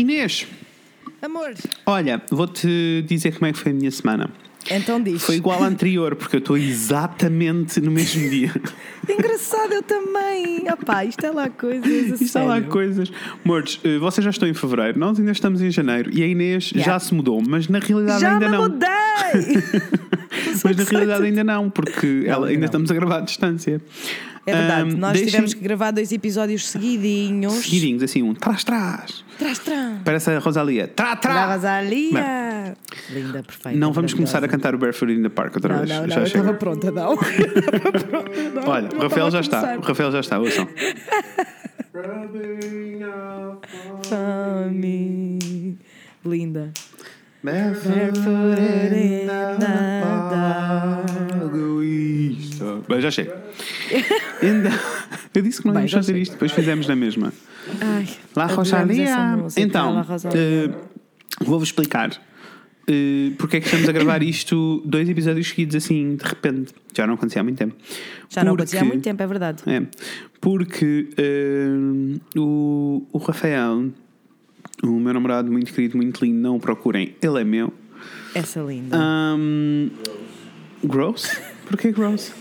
Inês, Amor, olha, vou-te dizer como é que foi a minha semana. então diz. Foi igual à anterior, porque eu estou exatamente no mesmo dia. Engraçado, eu também. Opá, isto é lá coisas. Isto há lá coisas. Amores, eh, vocês já estão em fevereiro, nós ainda estamos em janeiro e a Inês Yeah. já se mudou, mas na realidade Já ainda me não. mudei! Mas na realidade ainda não, porque ela, ainda ainda não. estamos a gravar à distância. É verdade, Ahm, nós tivemos que gravar dois episódios seguidinhos. Seguidinhos, assim, um trás-trás. Trás, trás. Parece a Rosalia. Da Trá-trá! Rosalia! Linda, perfeita. Não vamos começar a cantar o Barefoot in the Park outra Não, vez. não, não, já eu estava pronta, não. Olha, o não Rafael já está. O Rafael já está, ouçam. Linda. Barefoot in the Egoísta. Bem, já chega. Ainda- Eu disse que não Bem, íamos já fazer chega. isto, depois fizemos na mesma. Ai, adoramos essa música, Então, Rosalia. eh, vou-vos explicar eh, porque é que estamos a gravar isto dois episódios seguidos assim de repente. Já não acontecia há muito tempo. Já não acontecia há muito tempo, é verdade. É, porque eh, o, o Rafael, o meu namorado muito querido, muito lindo, não o procurem, ele é meu. Essa linda. Um, gross? Porquê gross?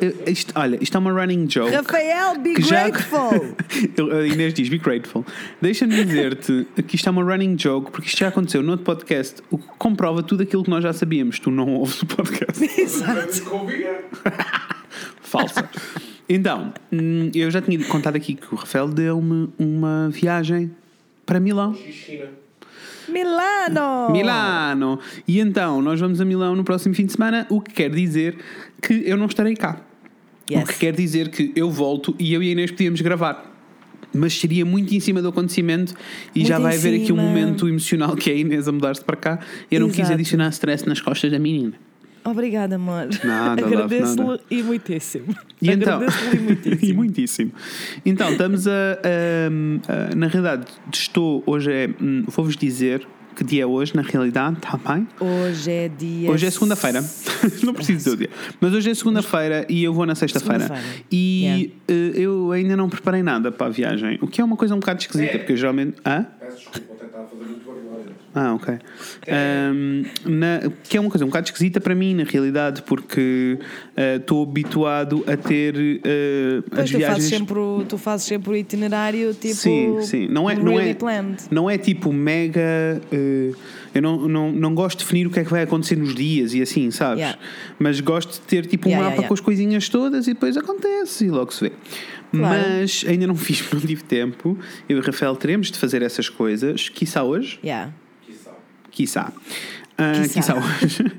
Eh, Isto, olha, isto é uma running joke. Rafael, be já- grateful! Eu- a Inês diz, be grateful. Deixa-me dizer-te que isto é uma running joke, porque isto já aconteceu no outro podcast, o que comprova tudo aquilo que nós já sabíamos. Tu não ouves o podcast. Exato. Falsa. Então, hum, eu já tinha contado aqui que o Rafael deu-me uma viagem para Milão. Milano! Milano! E então, nós vamos a Milão no próximo fim de semana, o que quer dizer que eu não estarei cá. Yes. O que quer dizer que eu volto e eu e a Inês podíamos gravar. Mas seria muito em cima do acontecimento e Muito já vai haver aqui um cima. momento emocional que é a Inês a mudar-se para cá. Eu não quis adicionar stress nas costas da menina. Obrigada, amor. Agradeço-lhe nada. e muitíssimo. E então, Agradeço-lhe e muitíssimo. e muitíssimo. Então, estamos a, a- a- Na realidade, estou. Hoje é. hum, Vou-vos dizer que dia é hoje, na realidade, está bem? Hoje é dia. Hoje é segunda-feira. Não preciso dizer o dia. Mas hoje é segunda-feira e eu vou na sexta-feira. E eh, eu ainda não preparei nada para a viagem. O que é uma coisa um bocado esquisita, porque eu geralmente. Hã? Peço desculpa, vou tentar fazer muito barulho. Ah, ok. Ahm, na- que é uma coisa um bocado esquisita para mim, na realidade, porque eh, estou habituado a ter eh, Pois as tu fazes, viagens. sempre, o- tu fazes sempre o itinerário tipo. Sim, sim. Não é, não really é, planned. não é tipo mega. eh, eu não, não, não gosto de definir o que é que vai acontecer nos dias e assim, sabes? Yeah. Mas gosto de ter tipo um Yeah, mapa yeah, yeah. com as coisinhas todas e depois acontece e logo se vê. Claro. Mas ainda não fiz, não tive tempo. Eu e o Rafael teremos de fazer essas coisas, quiçá hoje. Yeah. Quiçá. Ah, Quiçá. quiçá hoje.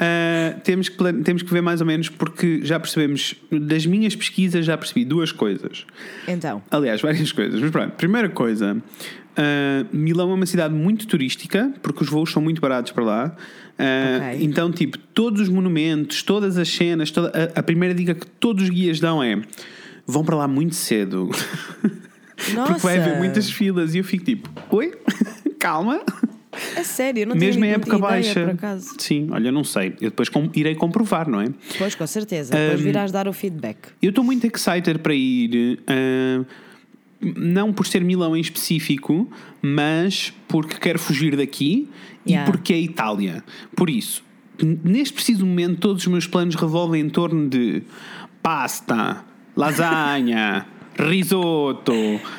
Ah, temos, que, temos que ver mais ou menos, porque já percebemos, das minhas pesquisas, já percebi duas coisas. Então. Aliás, várias coisas. Mas pronto, primeira coisa: ah, Milão é uma cidade muito turística, porque os voos são muito baratos para lá. Ah, Ok. Então, tipo, todos os monumentos, todas as cenas, toda, a, a primeira dica que todos os guias dão é: vão para lá muito cedo. porque vai haver Nossa! muitas filas. E eu fico tipo: oi, calma. A sério, eu não Mesmo em época ideia, baixa. por acaso. Sim, olha, não sei. Eu depois com- irei comprovar, não é? Pois, com certeza. Depois Um, virás dar o feedback. Eu estou muito excited para ir, ah, não por ser Milão em específico, mas porque quero fugir daqui Yeah. e porque é Itália. Por isso, neste preciso momento, todos os meus planos revolvem em torno de pasta, lasanha. Risoto,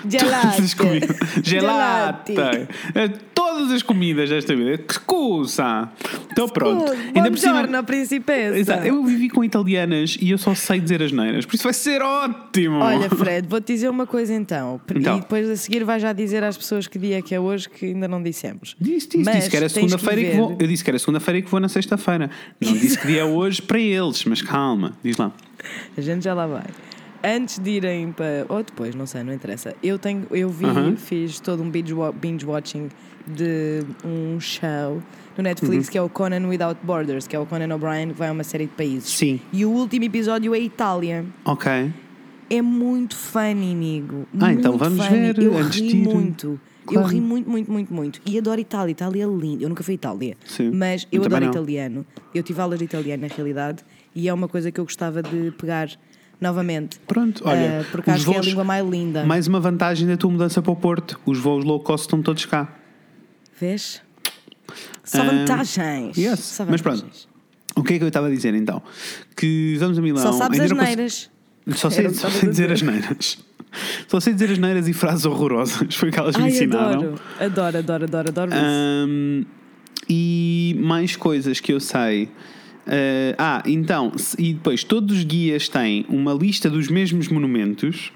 Gelate. todas as comidas, gelata, eh, todas as comidas desta vida. Que excusa! Então pronto. Ainda por cima... principessa. Exato. Eu vivi com italianas e eu só sei dizer as neiras, por isso vai ser ótimo. Olha, Fred, vou-te dizer uma coisa então. Então. E depois a seguir vai já dizer às pessoas que dia é que é hoje que ainda não dissemos. Disse, disse, Mas disse que era que segunda-feira que vou. Eu disse que era segunda-feira e que vou na sexta-feira. Não disse que dia é hoje para eles, mas calma, diz lá. A gente já lá vai. Antes de irem para. Ou depois, não sei, não interessa. Eu tenho, eu vi, Aham. fiz todo um binge, wa- binge watching de um show no Netflix Uhum. que é o Conan Without Borders, que é o Conan O'Brien que vai a uma série de países. Sim. E o último episódio é Itália. Ok. É muito funny, amigo. Ah, então Muito vamos funny. ver Eu antes ri muito. Claro. Eu ri muito, muito, muito, muito. E adoro Itália. Itália é lindo. Eu nunca fui à Itália. Sim. Mas eu Eu adoro italiano. Eu tive aulas de italiano, na realidade. E é uma coisa que eu gostava de pegar novamente. Pronto, olha. Ah, porque acho que é a voos- língua mais linda. Mais uma vantagem da tua mudança para o Porto. Os voos low cost estão todos cá. Vês? Só Ah, vantagens. yes. Só Mas vantagens. pronto. O que é que eu estava a dizer então? Que vamos a Milão. Só sabes as cons- neiras. Só sei, só sei dizer as neiras. Só sei dizer as neiras e frases horrorosas. Foi o que elas me Ai, ensinaram. adoro. Adoro, adoro, adoro, adoro. Ahm, e mais coisas que eu sei. Eh, ah, então, e depois todos os guias têm uma lista dos mesmos monumentos.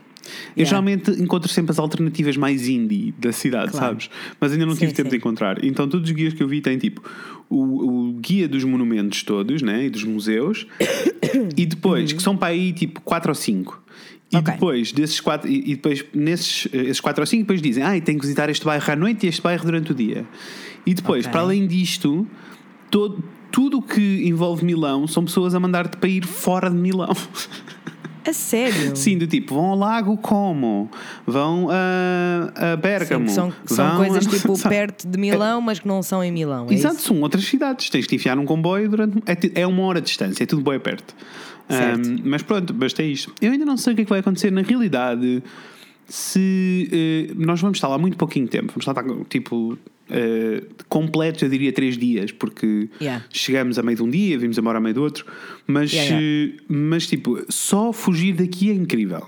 Eu Yeah. geralmente encontro sempre as alternativas mais indie da cidade, Claro. sabes? Mas ainda não Sim, tive tempo sim. de encontrar. Então, todos os guias que eu vi têm tipo o, o guia dos monumentos todos, né? E dos museus. e depois, que são para aí tipo 4 ou 5. E Uhum. Ok. depois desses quatro, e, depois nesses eh, esses quatro ou cinco, depois dizem, ah, tem que visitar este bairro à noite e este bairro durante o dia. E depois, Ok. para além disto, todo, tudo o que envolve Milão são pessoas a mandar-te para ir fora de Milão. A sério? Sim, do tipo, vão ao Lago Como, vão a, a Bérgamo. Sim, são são vão coisas a- tipo perto de Milão, mas que não são em Milão. É Exato, isso? são outras cidades. Tens que enfiar num comboio durante. É, é uma hora de distância, é tudo bem perto. Ahm, mas pronto, basta isto. Eu ainda não sei o que é que vai acontecer. Na realidade, se eh, nós vamos estar lá muito pouquinho tempo, vamos lá estar tipo. Eh, completos, eu diria três dias, porque Yeah. chegamos a meio de um dia, vimos embora a meio do outro, mas, Yeah, eh, mas tipo, só fugir daqui é incrível.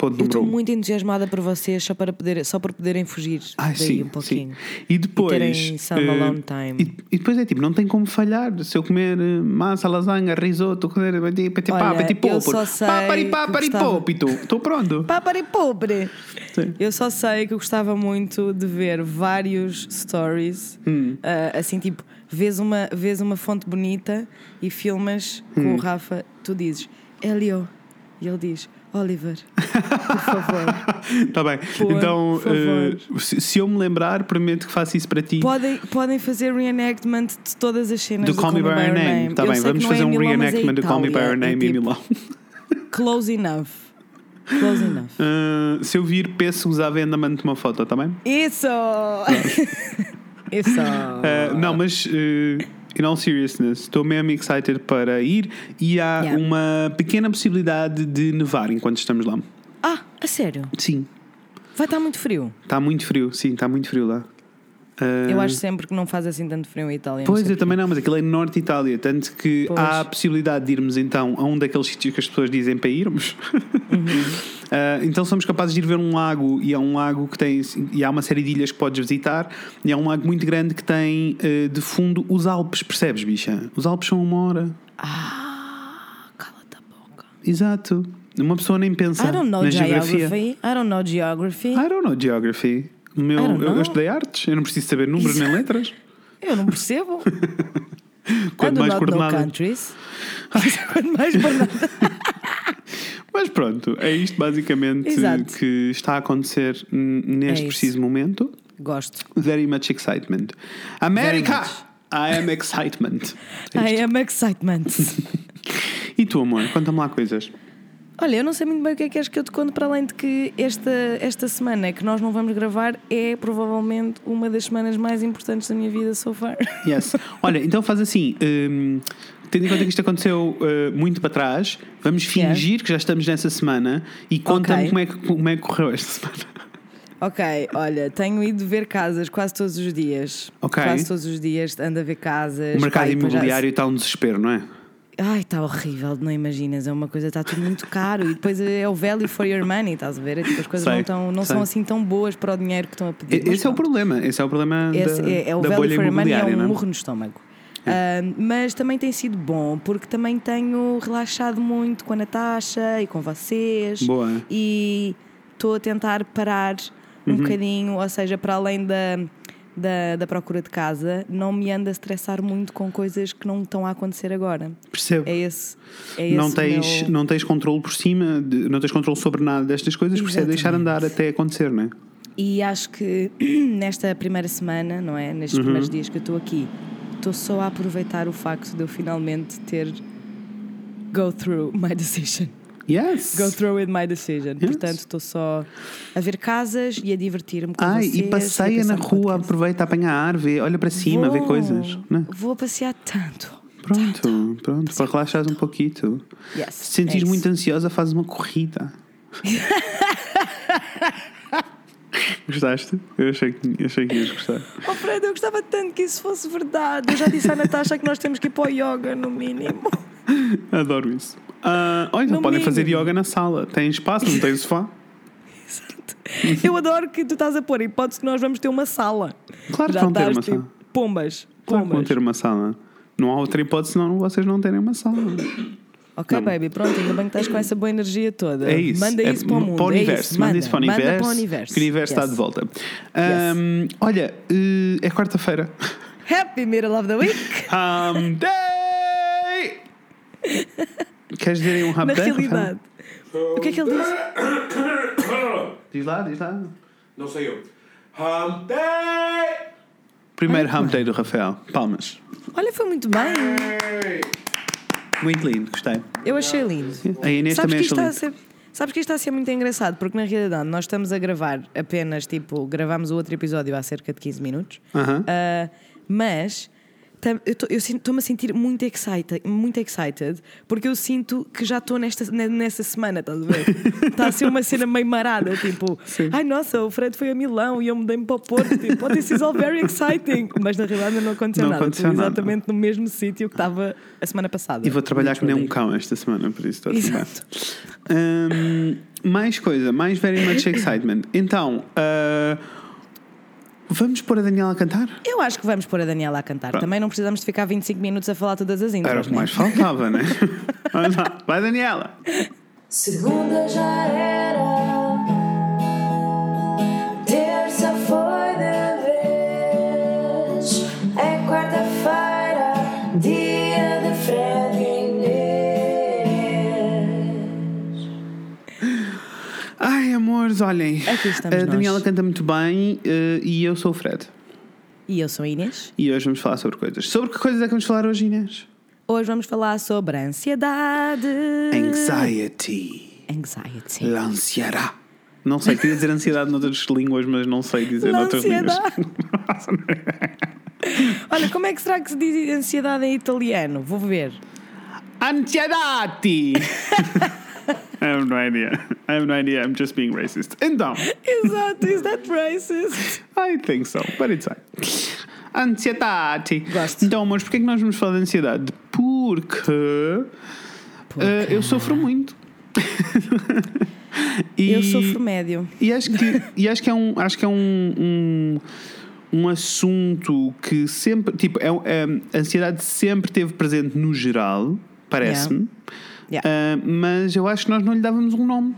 Ponto Eu estou um. muito entusiasmada por vocês só para, poder, só para poderem fugir Ai, daí sim, um pouquinho. sim. E depois. terem some eh, alone time. E, e depois é tipo, não tem como falhar. Se eu comer eh, massa, lasanha, risoto, comer petit petit Olha, pá, petit eu popor, só sei papari que papari gostava- popito, estou pronto. Papari pobre! Sim. Eu só sei que eu gostava muito de ver vários stories, Hum. ah, assim tipo, vês uma, vês uma fonte bonita e filmas com Hum. o Rafa, tu dizes Helio, e ele diz Oliver, por favor. Está bem. Por então, eh, se, se eu me lembrar, prometo que faço isso para ti. Podem, podem fazer reenactment de todas as cenas Do Call Me By Your Name. Está bem, vamos é fazer em um Milão, mas é reenactment do Call Me By Your Itália. É Name em tipo, Milão. Close enough. Close enough. Eh, se eu vir pêssegos à venda, mando-te uma foto, está bem? Isso! Isso! Uh, não, mas uh, in all seriousness, estou mesmo excited para ir e há Yeah. uma pequena possibilidade de nevar enquanto estamos lá. Ah, a sério? Sim, Vai estar muito frio. está muito frio, sim, está muito frio lá. Uh, Eu acho sempre que não faz assim tanto frio em Itália. Pois, eu também não, mas aquilo é norte de Itália, tanto que Pois. há a possibilidade de irmos então a um daqueles sítios que as pessoas dizem para irmos. Uhum. Uh, então somos capazes de ir ver um lago e é um lago que tem e há uma série de ilhas que podes visitar e é um lago muito grande que tem uh, de fundo os Alpes, percebes, bicha? Os Alpes são uma hora. Ah, cala-te a boca. Exato. Uma pessoa nem pensa I don't know na geography. geografia. I don't know geography. I don't know geography. Meu, eu, eu estudei artes, eu não preciso saber números nem letras. Eu não percebo. Quanto mais countries. Quanto mais coordenadas. Mas pronto, é isto basicamente Exato. que está a acontecer n- neste É preciso momento. Gosto. Very much excitement. America! much. I am excitement. É I am excitement. E tu, amor, conta-me lá coisas. Olha, eu não sei muito bem o que é que queres que eu te conte, para além de que esta, esta semana que nós não vamos gravar é provavelmente uma das semanas mais importantes da minha vida so far. Yes. Olha, então faz assim. hum, tendo em conta que isto aconteceu uh, muito para trás, vamos Yeah. fingir que já estamos nessa semana e conta-me Ok. como, é que, como é que correu esta semana. Ok, olha, tenho ido ver casas quase todos os dias. Ok. Quase todos os dias ando a ver casas. O mercado e depois já- imobiliário está um desespero, não é? Ai, está horrível, não imaginas. É uma coisa, está tudo muito caro. E depois é o value for your money, estás a ver? É tipo, as coisas Sei, não, tão, não sei. são assim tão boas para o dinheiro que estão a pedir. Esse é o problema. Esse é o problema Esse da, é, é o da value for your money, é um não é? murro no estômago. Ah, mas também tem sido bom, porque também tenho relaxado muito com a Natasha e com vocês. Boa. E estou a tentar parar um Uhum. bocadinho, ou seja, para além da, da, da procura de casa, não me anda a estressar muito com coisas que não estão a acontecer agora. Percebo. É esse. É esse não, tens, meu- não tens controle por cima, de- não tens controle sobre nada destas coisas, por isso é deixar andar até acontecer, não é? E acho que nesta primeira semana, não é? Nestes Uhum. primeiros dias que eu estou aqui, estou só a aproveitar o facto de eu finalmente ter go through my decision. Yes! Go through with my decision. Portanto, estou só a ver casas e a divertir-me com Ai, vocês. e passeia na rua, aproveita a apanhar ar, vê, olha para cima, vê Vou. coisas. Não é? Vou passear tanto. Pronto, pronto, para relaxares um pouquinho. Yes, Se sentires é muito ansiosa, fazes uma corrida. Gostaste? Eu achei que, achei que ias gostar. Oh, Fred, eu gostava tanto que isso fosse verdade. Eu já disse à Natasha que nós temos que ir para o yoga, no mínimo. Adoro isso. Olha, então No podem fazer yoga na sala. Tem espaço, não tem sofá? Exato. Eu adoro que tu estás a pôr a hipótese que nós vamos ter uma sala. Claro que já vão ter uma tipo, sala. Pombas. Claro que vão Pombas. ter uma sala. Não há outra hipótese senão vocês não terem uma sala. Ok, Não. baby, pronto, ainda bem que estás com essa boa energia toda. É isso. Manda É isso para o mundo. Para o é universo. isso. Manda isso para o Manda universo. para o universo. Que o universo está Yes. de volta. Ahm, olha, eh, é quarta-feira. Happy middle of the week. Day! Queres dizer aí um Na Hum Day? realidade. O que é que ele disse? Rafael? Diz lá, diz lá. Não sei eu. Hump Day! Primeiro Hump Day do Rafael. Palmas. Olha, foi muito bem. Muito lindo, gostei. Eu achei lindo. A Inês Sabes também que, isto achou está a lindo. ser, sabes que isto está a ser muito engraçado, porque na realidade nós estamos a gravar apenas, tipo, gravamos o outro episódio há cerca de 15 minutos, Aham. Ah, mas tam- eu estou-me a sentir muito excited, muito excited, porque eu sinto que já estou nesta, ne- nessa semana, estás a ver? Está a ser uma cena meio marada, tipo, ai nossa, o Fred foi a Milão e eu mudei-me para o Porto, tipo, oh, this is all very exciting. Mas na realidade não aconteceu Não nada, aconteceu estou nada. exatamente no mesmo sítio que estava a semana passada. E vou trabalhar que nem um cão esta semana, por isso bem. Exato. Hum, mais coisa, mais very much excitement. Então, ah, vamos pôr a Daniela a cantar? Eu acho que vamos pôr a Daniela a cantar. Pronto. Também não precisamos de ficar 25 minutos a falar todas as intros, Era o que né? mais faltava, né? Vai, Daniela. Segunda já era, Amores, olhem. Estamos a nós. Daniela canta muito bem eh, e eu sou o Fred. E eu sou a Inês. E hoje vamos falar sobre coisas. Sobre que coisas é que vamos falar hoje, Inês? Hoje vamos falar sobre ansiedade. Anxiety. Anxiety. L'ansiedade. Não sei, queria dizer ansiedade noutras línguas, mas não sei dizer noutras línguas. Olha, como é que será que se diz ansiedade em italiano? Vou ver. Ansiedade! I have no idea. I have no idea. I'm just being racist. Então, Exato, is that racist? I think so, but it's fine. Ansiedade. Gosto. Então, amores, porquê é que nós vamos falar de ansiedade? Porque, eh, eu sofro muito. E- Eu sofro médio. E acho que, e acho que é um, acho que é um, um, um assunto que sempre, tipo, é, é- a ansiedade sempre teve presente no geral, parece-me. Yeah. Ah, mas eu acho que nós não lhe dávamos um nome.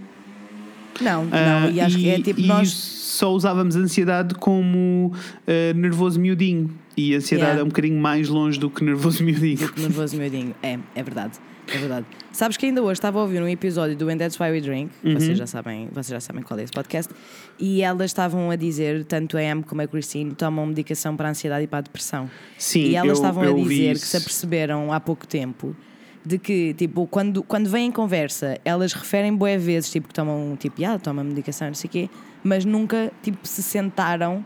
Não, Ah, não, e acho que é tipo e nós. só usávamos ansiedade como ah, nervoso miudinho. E a ansiedade Yeah. é um bocadinho mais longe do que nervoso miudinho. Nervoso miudinho. É, é verdade. É verdade. Sabes que ainda hoje estava a ouvir um episódio do And That's Why We Drink, Uhum. vocês, já sabem, vocês já sabem qual é esse podcast, e elas estavam a dizer, tanto a Em como a Christine, tomam medicação para a ansiedade e para a depressão. Sim, e elas eu- estavam eu a dizer que se aperceberam há pouco tempo de que, tipo, quando, quando vêm em conversa, elas referem boé vezes, tipo, que tomam, tipo, ah, tomam medicação, não sei o quê, mas nunca, tipo, se sentaram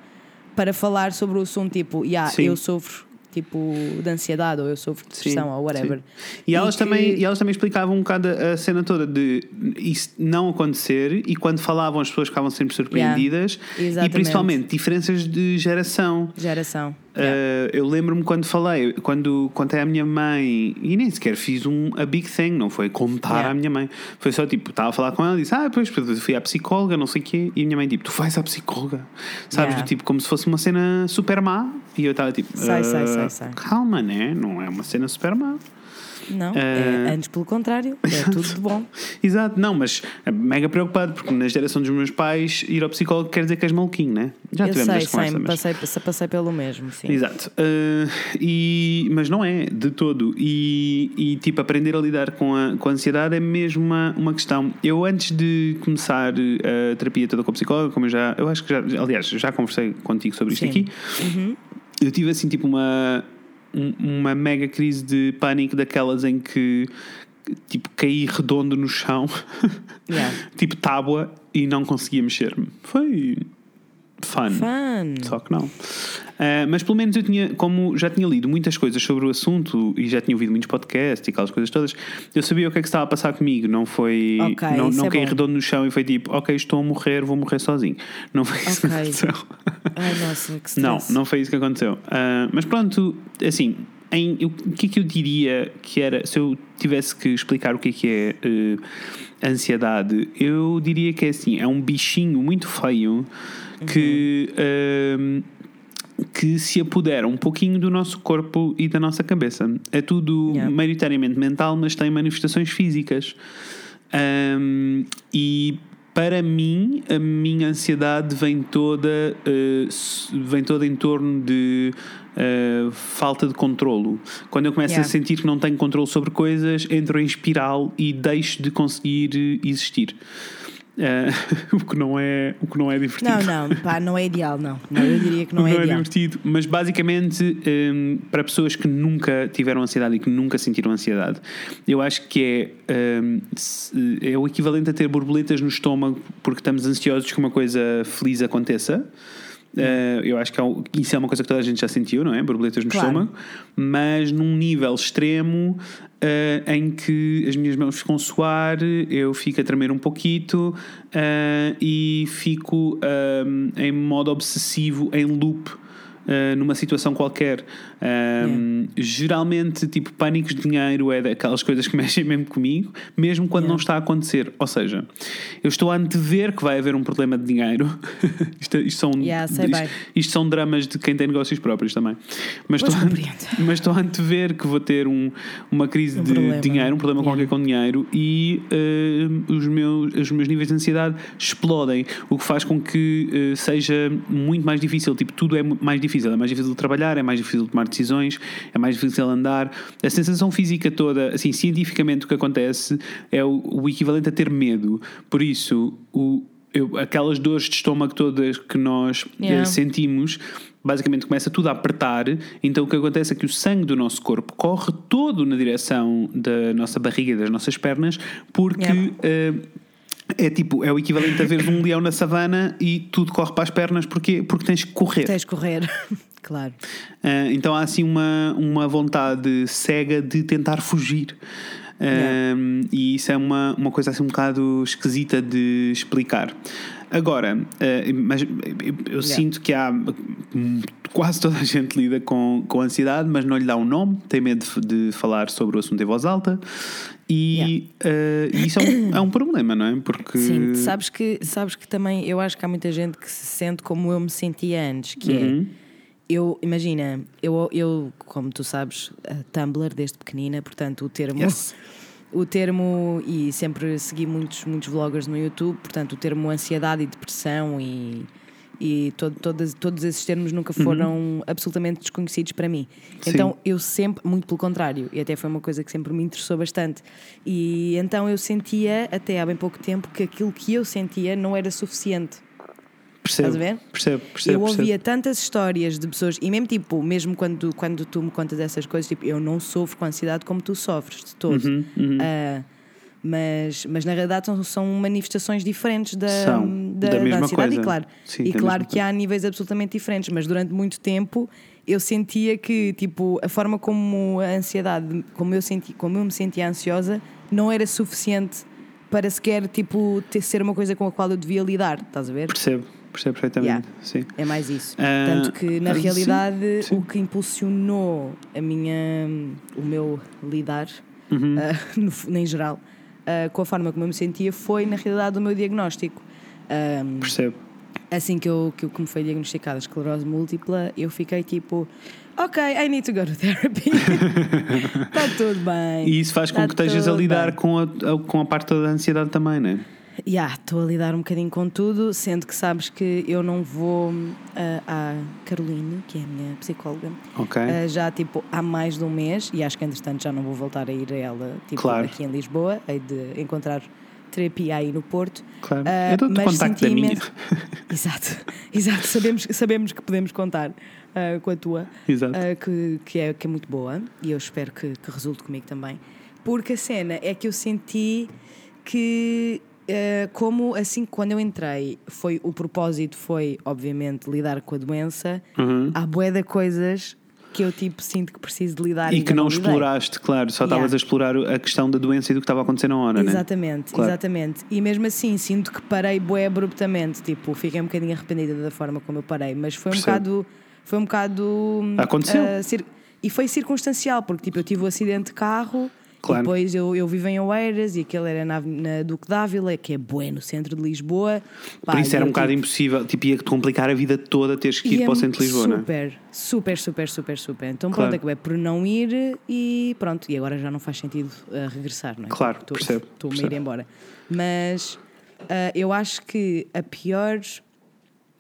para falar sobre o assunto, tipo, yeah, Sim. eu sofro, tipo, de ansiedade, ou eu sofro de depressão, ou whatever. sim. E, elas que- também, e elas também explicavam um bocado a cena toda de isso não acontecer e quando falavam as pessoas ficavam sempre surpreendidas e Exatamente. principalmente diferenças de geração. Geração. Uh, eu lembro-me quando falei, quando contei à minha mãe, e nem sequer fiz um a big thing, não foi contar Yeah. à minha mãe. Foi só tipo, estava a falar com ela e disse: Ah, pois, fui à psicóloga, não sei o quê. E a minha mãe, tipo, tu vais à psicóloga? Sabes? Yeah. Tipo, como se fosse uma cena super má. E eu estava tipo, Sei, sei, "Ah, sei, sei." calma, né? Não é uma cena super má. Não, Eh, é, antes pelo contrário, é tudo de bom. Exato, não, mas é mega preocupado, porque na geração dos meus pais, ir ao psicólogo quer dizer que és maluquinho, né? Já Eu tivemos sei, esta conversa, sei, mas- passei, passei, pelo mesmo, sim. Exato. Uh, e, mas não é, de todo. E, e, tipo, aprender a lidar com a, com a ansiedade é mesmo uma, uma questão. Eu, antes de começar uh, a terapia toda com a psicóloga, como eu já. Eu acho que já. Aliás, já conversei contigo sobre isto Sim. aqui. Eu tive, assim, tipo, uma. Um- Uma mega crise de pânico daquelas em que. Tipo, caí redondo no chão, Yeah. tipo tábua, e não conseguia mexer-me. Foi. Fun. Fun. Só que não. Ah, mas pelo menos eu tinha, como já tinha lido muitas coisas sobre o assunto e já tinha ouvido muitos podcasts e aquelas coisas todas, eu sabia o que é que estava a passar comigo. Não foi. Ok, não não é caí redondo no chão e foi tipo, ok, estou a morrer, vou morrer sozinho. Não foi isso que aconteceu. Ai, nossa, que Não, não foi isso que aconteceu. Ah, mas pronto, assim, em- eu- o que é que eu diria que era, se eu tivesse que explicar o que é que é eh, ansiedade, eu diria que é assim, é um bichinho muito feio que. ahm, que se apodera um pouquinho do nosso corpo e da nossa cabeça. É tudo Yeah. maioritariamente mental, mas tem manifestações físicas. Ahm, e para mim, a minha ansiedade vem toda, s- vem toda em torno de eh, falta de controlo. Quando eu começo Yeah. a sentir que não tenho controle sobre coisas, entro em espiral e deixo de conseguir existir. Eh, o, que não é, o que não é divertido. Não, não, pá, não é ideal, não. Não, eu diria que não, é ideal. divertido. Mas basicamente, hum, para pessoas que nunca tiveram ansiedade e que nunca sentiram ansiedade, eu acho que é, hum, se- é o equivalente a ter borboletas no estômago porque estamos ansiosos que uma coisa feliz aconteça. Uh, eu acho que é um- isso é uma coisa que toda a gente já sentiu, não é? Borboletas no Claro. estômago, mas num nível extremo uh, em que as minhas mãos ficam a suar, eu fico a tremer um pouquito uh, e fico um, em modo obsessivo, em loop. uh, numa situação qualquer, Um, geralmente, tipo, pânicos de dinheiro é daquelas coisas que mexem mesmo comigo, mesmo quando Yeah. não está a acontecer. Ou seja, eu estou a antever que vai haver um problema de dinheiro. isto, isto são, Yeah, isto, isto são dramas de quem tem negócios próprios também. Mas, estou, a, mas estou a antever que vou ter um, uma crise Um de problema. dinheiro, um problema Yeah. qualquer com dinheiro e eh, os, meus, os meus níveis de ansiedade explodem, o que faz com que eh, seja muito mais difícil. Tipo, tudo é mais difícil. É mais difícil de trabalhar, é mais difícil de tomar decisões, é mais difícil andar. A sensação física toda, assim, cientificamente o que acontece é o, o equivalente a ter medo. Por isso, o, eu- aquelas dores de estômago todas que nós eh, Yeah. sentimos, basicamente começa tudo a apertar. Então o que acontece é que o sangue do nosso corpo corre todo na direção da nossa barriga e das nossas pernas, porque. Yeah. eh, é tipo, é o equivalente a ver um leão na savana e tudo corre para as pernas porque, porque tens que correr. Tens de correr. Claro. Ah, então há assim uma, uma vontade cega de tentar fugir. Ah, E isso é uma, uma coisa assim um bocado esquisita de explicar. Agora, ah, mas eu, eu sinto que há quase toda a gente lida com, com ansiedade, mas não lhe dá um nome, tem medo de, de falar sobre o assunto em voz alta. E ah, isso é um, é um problema, não é? Porque Sim, sabes que, sabes que também eu acho que há muita gente que se sente como eu me sentia antes, que Uhum. é. Eu, imagina, eu, eu, como tu sabes, a Tumblr desde pequenina, portanto, o termo. Yes. O termo, e sempre segui muitos, muitos vloggers no YouTube, portanto, o termo ansiedade e depressão e, e todo, todas, todos esses termos nunca foram absolutamente desconhecidos para mim. Uhum. Sim. Então, eu sempre, muito pelo contrário, e até foi uma coisa que sempre me interessou bastante. E então eu sentia, até há bem pouco tempo, que aquilo que eu sentia não era suficiente. Percebo, estás a ver? percebo, percebo, eu percebo. ouvia tantas histórias de pessoas, e mesmo tipo, mesmo quando, quando tu me contas essas coisas, tipo, eu não sofro com ansiedade como tu sofres de todo. Uhum, Ah, mas, mas na realidade são, são manifestações diferentes da, São, da, da mesma ansiedade, coisa. e claro, Sim, e da claro que há níveis absolutamente diferentes, mas durante muito tempo eu sentia que tipo, a forma como a ansiedade, como eu, senti, como eu me sentia ansiosa, não era suficiente para sequer tipo, ter, ser uma coisa com a qual eu devia lidar, estás a ver? Percebo, percebo perfeitamente. Yeah. Sim. É mais isso. Ah, Tanto que, na sim, realidade, sim. o que impulsionou a minha, o meu lidar, Uhum. ah, no- em geral, ah, com a forma como eu me sentia, foi, na realidade, o meu diagnóstico. Ah, Percebo. assim que eu, que eu me foi diagnosticada esclerose múltipla, eu fiquei tipo, ok, I need to go to therapy. Está tudo bem. E isso faz com Tá que estejas a lidar bem. com a, com a parte da ansiedade também, não é? Ya, estou a lidar um bocadinho com tudo, sendo que sabes que eu não vou ah, à Caroline, que é a minha psicóloga, Ok. ah, já tipo há mais de um mês e acho que entretanto já não vou voltar a ir a ela tipo, Claro. aqui em Lisboa, hei de encontrar terapia aí no Porto. Claro. Ah, eu dou-te mas contacto da minha. Exato, exato, sabemos, sabemos que podemos contar ah, com a tua. Exato. Uh, que, que, é, que é muito boa e eu espero que, que resulte comigo também. Porque a cena é que eu senti que eh, como assim quando eu entrei, foi o propósito foi, obviamente, lidar com a doença. Uhum. Há bué de coisas que eu tipo sinto que preciso de lidar E que não lidei. exploraste, claro, só estavas Yeah. a explorar a questão da doença e do que estava a acontecer na hora, né? Exatamente, Claro. exatamente. E mesmo assim sinto que parei bué abruptamente, tipo, fiquei um bocadinho arrependida da forma como eu parei, mas foi um Percebo. bocado foi um bocado Aconteceu. cir- e foi circunstancial, porque tipo, eu tive o acidente de carro Claro. e depois eu, eu vivo em Oeiras e aquele era na, na Duque d'Ávila, que é bué no centro de Lisboa. Pá, Por isso era um eu, bocado tipo, impossível, tipo, ia-te complicar a vida toda teres que ir para o é centro de Lisboa, não é? super, super, super, super, super. Então Claro. pronto, acabei por não ir e pronto, e agora já não faz sentido uh, regressar, não é? Claro, Estou- percebo, Estou-me a ir embora. Mas uh, eu acho que a pior,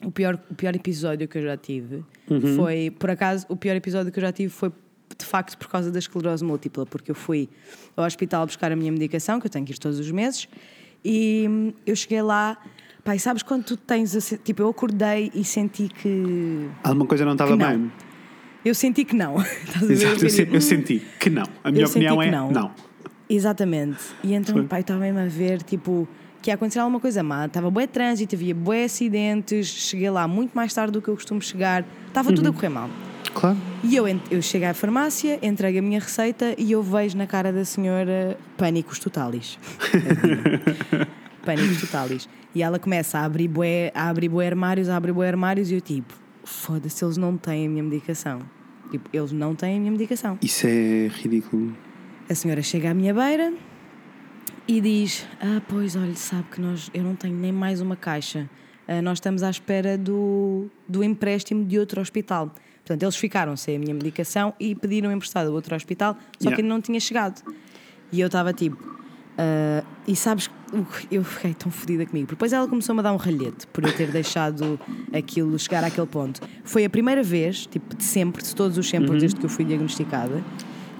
o, pior, o pior episódio que eu já tive Uhum. foi, por acaso, o pior episódio que eu já tive foi de facto por causa da esclerose múltipla, porque eu fui ao hospital buscar a minha medicação, que eu tenho que ir todos os meses, e hum, eu cheguei lá. Pai, sabes quando tu tens. a Tipo, eu acordei e senti que. Alguma coisa não estava bem. Eu senti que não. Exato, eu, se- eu senti que não. A minha Eu opinião é não. não. Exatamente. E então Foi. pai estava mesmo a ver, tipo, que ia acontecer alguma coisa má. Estava bué trânsito, havia bué acidentes. Cheguei lá muito mais tarde do que eu costumo chegar. Estava tudo a Uhum. correr mal. Claro. E eu, eu chego à farmácia, entrego a minha receita e eu vejo na cara da senhora pânicos totalis. pânicos totalis. E ela começa a abrir bué, a abrir bué armários, a abrir bué armários e eu tipo, foda-se, eles não têm a minha medicação. Tipo, eles não têm a minha medicação. Isso é ridículo. A senhora chega à minha beira e diz: Ah, pois, olha, sabe que nós, eu não tenho nem mais uma caixa. Ah, nós estamos à espera do, do empréstimo de outro hospital. Portanto, eles ficaram sem a minha medicação e pediram emprestado a outro hospital, só Yeah. que ainda não tinha chegado. E eu estava tipo. ah, e sabes, uh, eu fiquei tão fodida comigo. Depois ela começou-me a dar um ralhete por eu ter deixado aquilo chegar àquele ponto. Foi a primeira vez, tipo, de sempre, de todos os sempre, desde que eu fui diagnosticada,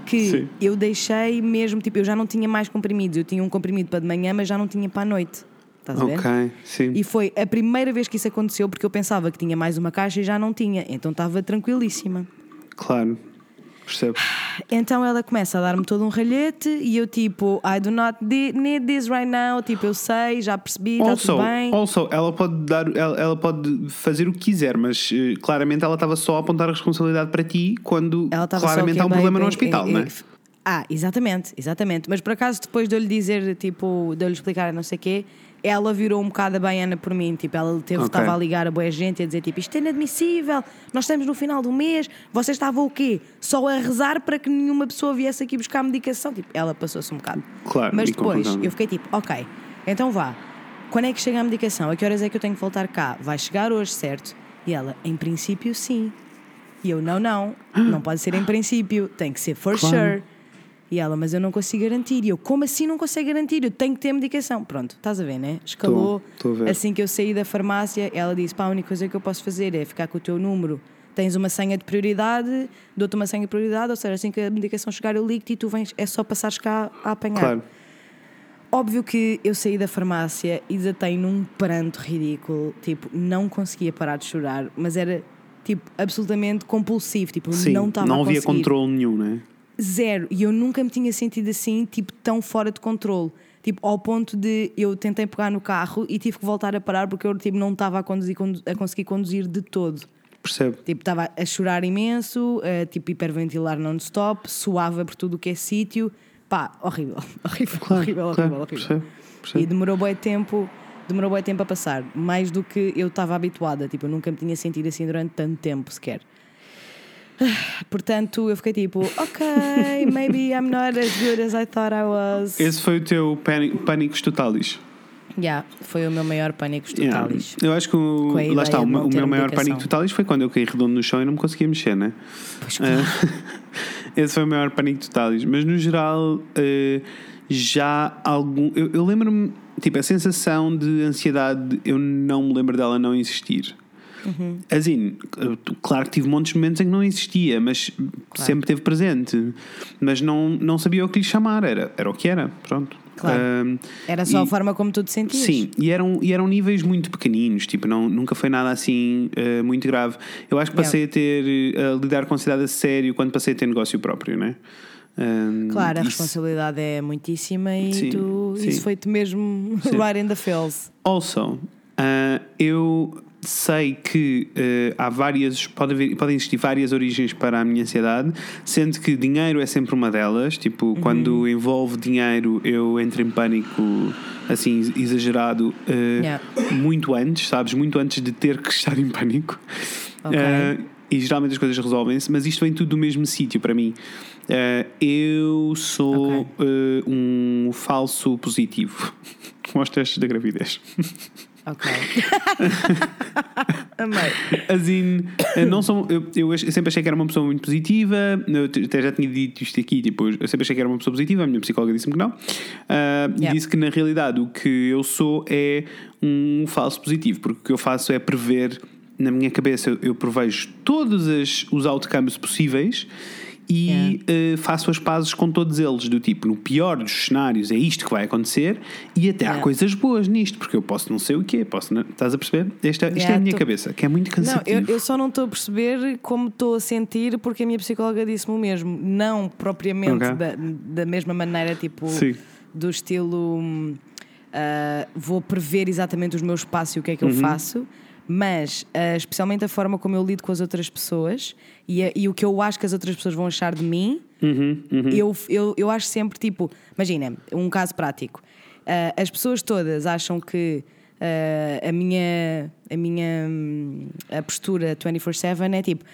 que Uhum. Sim. eu deixei mesmo, tipo, eu já não tinha mais comprimidos. Eu tinha um comprimido para de manhã, mas já não tinha para a noite. Estás a ver? Sim. E foi a primeira vez que isso aconteceu porque eu pensava que tinha mais uma caixa e já não tinha. Então estava tranquilíssima. Claro. Percebo. Então ela começa a dar-me todo um ralhete e eu tipo, I do not need this right now. Tipo, eu sei, já percebi, está tudo bem. also, ela pode dar, ela, ela pode fazer o que quiser, mas eh, claramente ela estava só a apontar a responsabilidade para ti quando claramente só, há um problema babe, no hospital, eh, não eh, é? f- Ah, exatamente, exatamente. Mas por acaso, depois de eu lhe dizer, tipo, de eu lhe explicar não sei o quê, ela virou um bocado a baiana por mim. Tipo, ela teve, Ok. estava a ligar a boa gente e a dizer, tipo, isto é inadmissível, nós estamos no final do mês, vocês estavam o quê? Só a rezar para que nenhuma pessoa viesse aqui buscar medicação. Tipo, ela passou-se um bocado. Claro, Mas depois, eu fiquei tipo, ok, então vá. Quando é que chega a medicação? A que horas é que eu tenho que voltar cá? Vai chegar hoje, certo? E ela, em princípio, sim. E eu, não, não, não pode ser em princípio, tem que ser for Claro. sure. E ela, mas eu não consigo garantir. E eu, como assim não consigo garantir? Eu tenho que ter medicação. Pronto, estás a ver, né? Escalou. Tô- tô ver. Assim que eu saí da farmácia, ela disse: pá, a única coisa que eu posso fazer é ficar com o teu número. Tens uma senha de prioridade, dou-te uma senha de prioridade, ou seja, assim que a medicação chegar, eu ligo-te e tu vens, é só passares cá a apanhar. Claro. Óbvio que eu saí da farmácia e desatei num pranto ridículo, tipo, não conseguia parar de chorar, mas era tipo absolutamente compulsivo, tipo, Sim, não estava não havia conseguir. controle nenhum, não é? Zero. E eu nunca me tinha sentido assim, tipo, tão fora de controle. Tipo, ao ponto de eu tentei pegar no carro e tive que voltar a parar porque eu tipo, não estava a, conduzir, condu- a conseguir conduzir de todo. Percebo. Tipo, estava a chorar imenso, a, tipo, hiperventilar non-stop, suava por tudo o que é sítio. Pá, horrível, horrível, Claro, horrível, claro, horrível, horrível. percebo, percebo. E demorou bem tempo, demorou bem tempo a passar, mais do que eu estava habituada. Tipo, eu nunca me tinha sentido assim durante tanto tempo sequer. Portanto, eu fiquei tipo, ok, maybe I'm not as good as I thought I was. Esse foi o teu pânico, pânicos totalis. Yeah, foi o meu maior pânico Yeah. totalis. Eu acho que o, lá está, o, o meu maior pânico totalis foi quando eu caí redondo no chão e não me conseguia mexer, né? Pois claro. Esse foi o maior pânico totalis. Mas no geral, eh, já algum. Eu, eu lembro-me, tipo, a sensação de ansiedade, eu não me lembro dela não existir. Uhum. Assim, claro que tive montes de momentos em que não existia, mas sempre esteve presente. Mas não, não sabia o que lhe chamar, era, era o que era, pronto. Claro. Ahm, Era só e- a forma como tu te sentias. Sim, e eram, e eram níveis muito pequeninos, tipo, não, nunca foi nada assim eh, muito grave. Eu acho que passei a ter, eh, a lidar com ansiedade a sério quando passei a ter negócio próprio, né? Um, Claro, a isso- responsabilidade é muitíssima e Sim, tu, sim. isso foi-te mesmo Sim. right in the feels. Also, ah, eu sei que ah, há várias, pode haver, podem existir várias origens para a minha ansiedade, sendo que dinheiro é sempre uma delas. Tipo, Uhum. quando envolve dinheiro, eu entro em pânico assim exagerado ah, Yeah. muito antes, sabes? Muito antes de ter que estar em pânico. Ok. Ah, e geralmente as coisas resolvem-se, mas isto vem tudo do mesmo sítio para mim. Eu sou Ok. ah, um falso positivo com os testes da gravidez. Ok. Amei. Assim, eu não sou, eu, eu sempre achei que era uma pessoa muito positiva. Eu até já tinha dito isto aqui. Tipo, eu sempre achei que era uma pessoa positiva. A minha psicóloga disse-me que não. E Yeah. disse que na realidade o que eu sou é um falso positivo, porque o que eu faço é prever. Na minha cabeça, eu, eu prevejo todos as, os outcomes possíveis e eh, faço as pazes com todos eles. Do tipo, no pior dos cenários, é isto que vai acontecer, e até há Yeah. coisas boas nisto, porque eu posso não sei o quê, posso não, estás a perceber? Esta, isto é Yeah, a minha tô- cabeça, que é muito Não, cansativo. eu, eu só não estou a perceber como estou a sentir porque a minha psicóloga disse-me o mesmo. Não propriamente Ok. da, da mesma maneira, tipo, Sim. do estilo ah, vou prever exatamente os meus passos e o que é que Uhum. eu faço, mas ah, especialmente a forma como eu lido com as outras pessoas e, a- e o que eu acho que as outras pessoas vão achar de mim, Uhum, Eu, eu, eu acho sempre tipo, imagina, um caso prático. Ah, as pessoas todas acham que ah, a minha, a minha hum, a postura 24-7 é tipo.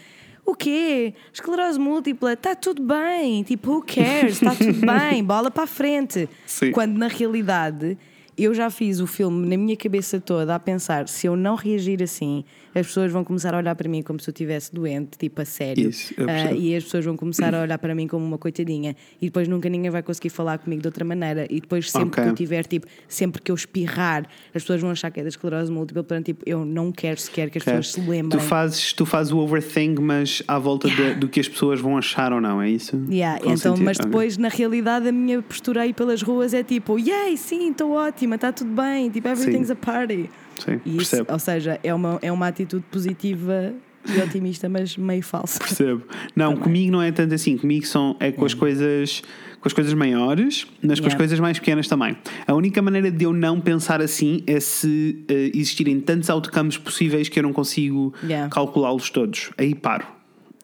O quê? Esclerose múltipla, está tudo bem. Tipo, who cares? Está tudo bem, bola para a frente. Sim. Quando na realidade eu já fiz o filme na minha cabeça toda a pensar: se eu não reagir assim, as pessoas vão começar a olhar para mim como se eu estivesse doente, tipo a sério. Isso, percebo. e as pessoas vão começar a olhar para mim como uma coitadinha e depois nunca ninguém vai conseguir falar comigo de outra maneira e depois sempre Ok. que eu tiver tipo sempre que eu espirrar as pessoas vão achar que é da esclerose múltipla portanto tipo eu não quero sequer que as pessoas se Tu lembrem fazes, tu fazes o overthink, mas à volta de- do que as pessoas vão achar ou não, é isso? Yeah, Com então, sentido? mas depois, na realidade, a minha postura aí pelas ruas é tipo, yay, sim, estou ótima, está tudo bem, tipo, everything's Sim. a party. Sim, E isso, percebo. ou seja, é uma, é uma atitude positiva e otimista, mas meio falsa. Percebo. Não, comigo não é tanto assim. Comigo são, é com as coisas com as coisas maiores, mas com as coisas mais pequenas também. A única maneira de eu não pensar assim é se eh, existirem tantos outcomes possíveis que eu não consigo Yeah. calculá-los todos. Aí paro.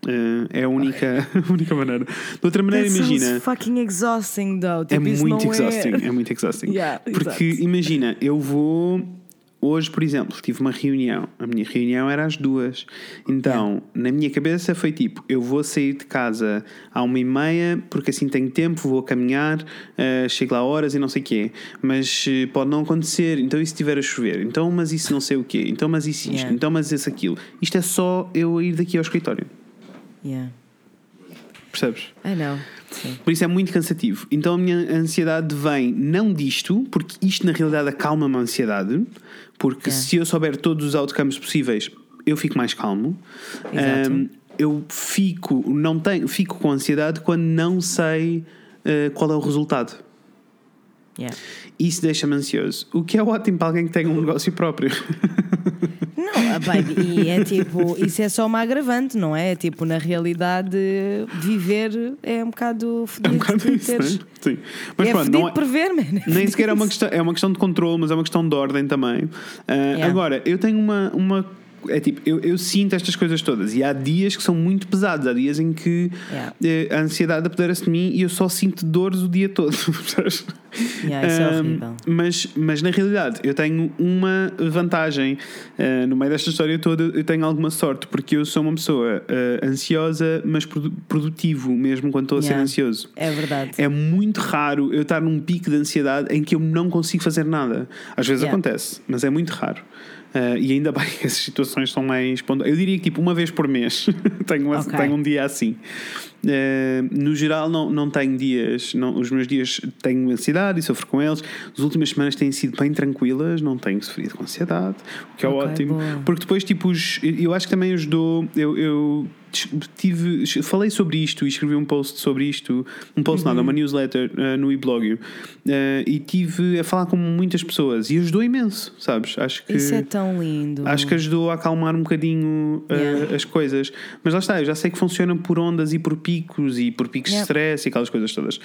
Eh, é a única, a única maneira. De outra maneira, That imagina. fucking exhausting, though. É Tipo, isso muito exhausting, É... é muito exhausting. Yeah, Porque exato. imagina, eu vou. Hoje, por exemplo, tive uma reunião. A minha reunião era às duas. Então, na minha cabeça foi tipo: eu vou sair de casa à uma e meia, porque assim tenho tempo, vou caminhar, eh, chego lá horas e não sei o quê. Mas eh, pode não acontecer. Então, e se estiver a chover? Então, mas isso não sei o quê? Então, mas isso isto? Yeah. Então, mas isso aquilo. Isto é só eu ir daqui ao escritório. Yeah. Percebes? I know. Sim. Por isso é muito cansativo. Então a minha ansiedade vem não disto, porque isto na realidade acalma-me a ansiedade, porque Yeah. se eu souber todos os outcomes possíveis, eu fico mais calmo. Ahm, eu fico, não tenho, fico com ansiedade quando não sei ah, qual é o resultado. Yeah. Isso deixa-me ansioso. O que é ótimo para alguém que tenha um negócio próprio. Não, ah, bem, e é tipo, isso é só uma agravante, não é? Tipo, na realidade, viver é um bocado É fodido. um bocado isso, teres- não é? Sim. Mas é pronto, não é, prever, man. Nem sequer é uma questão, é uma questão de controle, mas é uma questão de ordem também. Ah, Yeah. Agora, eu tenho uma. uma é tipo, eu, eu sinto estas coisas todas e há dias que são muito pesados, há dias em que Yeah. eh, a ansiedade apodera-se de mim e eu só sinto dores o dia todo. Yeah, isso é Ahm, horrível. mas, mas na realidade eu tenho uma vantagem ah, no meio desta história toda. Eu tenho alguma sorte porque eu sou uma pessoa ah, ansiosa, mas produ- produtivo mesmo quando estou a ser Yeah. ansioso. É verdade. É muito raro eu estar num pico de ansiedade em que eu não consigo fazer nada. Às vezes acontece, mas é muito raro. Ah, e ainda bem que essas situações são mais. Eu diria que tipo uma vez por mês tenho, uma- Ok. tenho um dia assim. Ah, no geral, não, não tenho dias. Não, os meus dias tenho ansiedade e sofro com eles. As últimas semanas têm sido bem tranquilas, não tenho sofrido com ansiedade, o que é Ok, ótimo. boa. Porque depois, tipo, os, eu acho que também ajudou. Eu, eu tive, falei sobre isto e escrevi um post sobre isto, um post Uhum. nada, uma newsletter uh, no e-blog uh, e tive a falar com muitas pessoas e ajudou imenso, sabes? Acho que Isso é tão lindo. Acho que ajudou a acalmar um bocadinho uh, Yeah. as coisas. Mas lá está, eu já sei que funciona por ondas e por picos e por picos Yeah. de stress e aquelas coisas todas.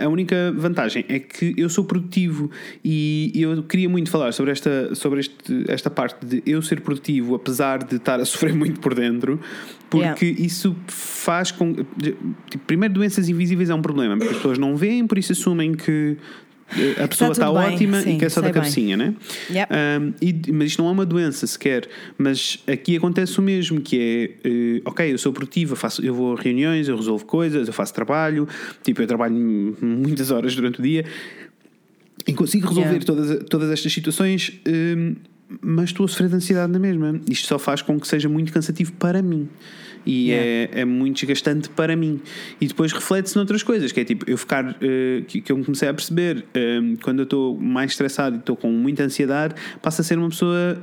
A única vantagem é que eu sou produtivo e eu queria muito falar sobre esta, sobre este, esta parte de eu ser produtivo, apesar de estar a sofrer muito por dentro, porque isso faz com. Tipo, primeiro, doenças invisíveis é um problema, porque as pessoas não veem, por isso assumem que. uh, A pessoa está bem, ótima sim, e que é só da sei bem. cabecinha, né? Yep. Um, e- mas isto não é uma doença sequer. Mas aqui acontece o mesmo, que é eh, ok, eu sou produtiva, faço, eu vou a reuniões, eu resolvo coisas, eu faço trabalho, tipo, eu trabalho muitas horas durante o dia e consigo resolver Yeah. todas, todas estas situações, hum, mas estou a sofrer de ansiedade na mesma. Isto só faz com que seja muito cansativo para mim. E é, é muito desgastante para mim. E depois reflete-se noutras coisas, que é tipo, eu ficar, eh, que, que eu me comecei a perceber, hum, quando eu estou mais estressado e estou com muita ansiedade, passa a ser uma pessoa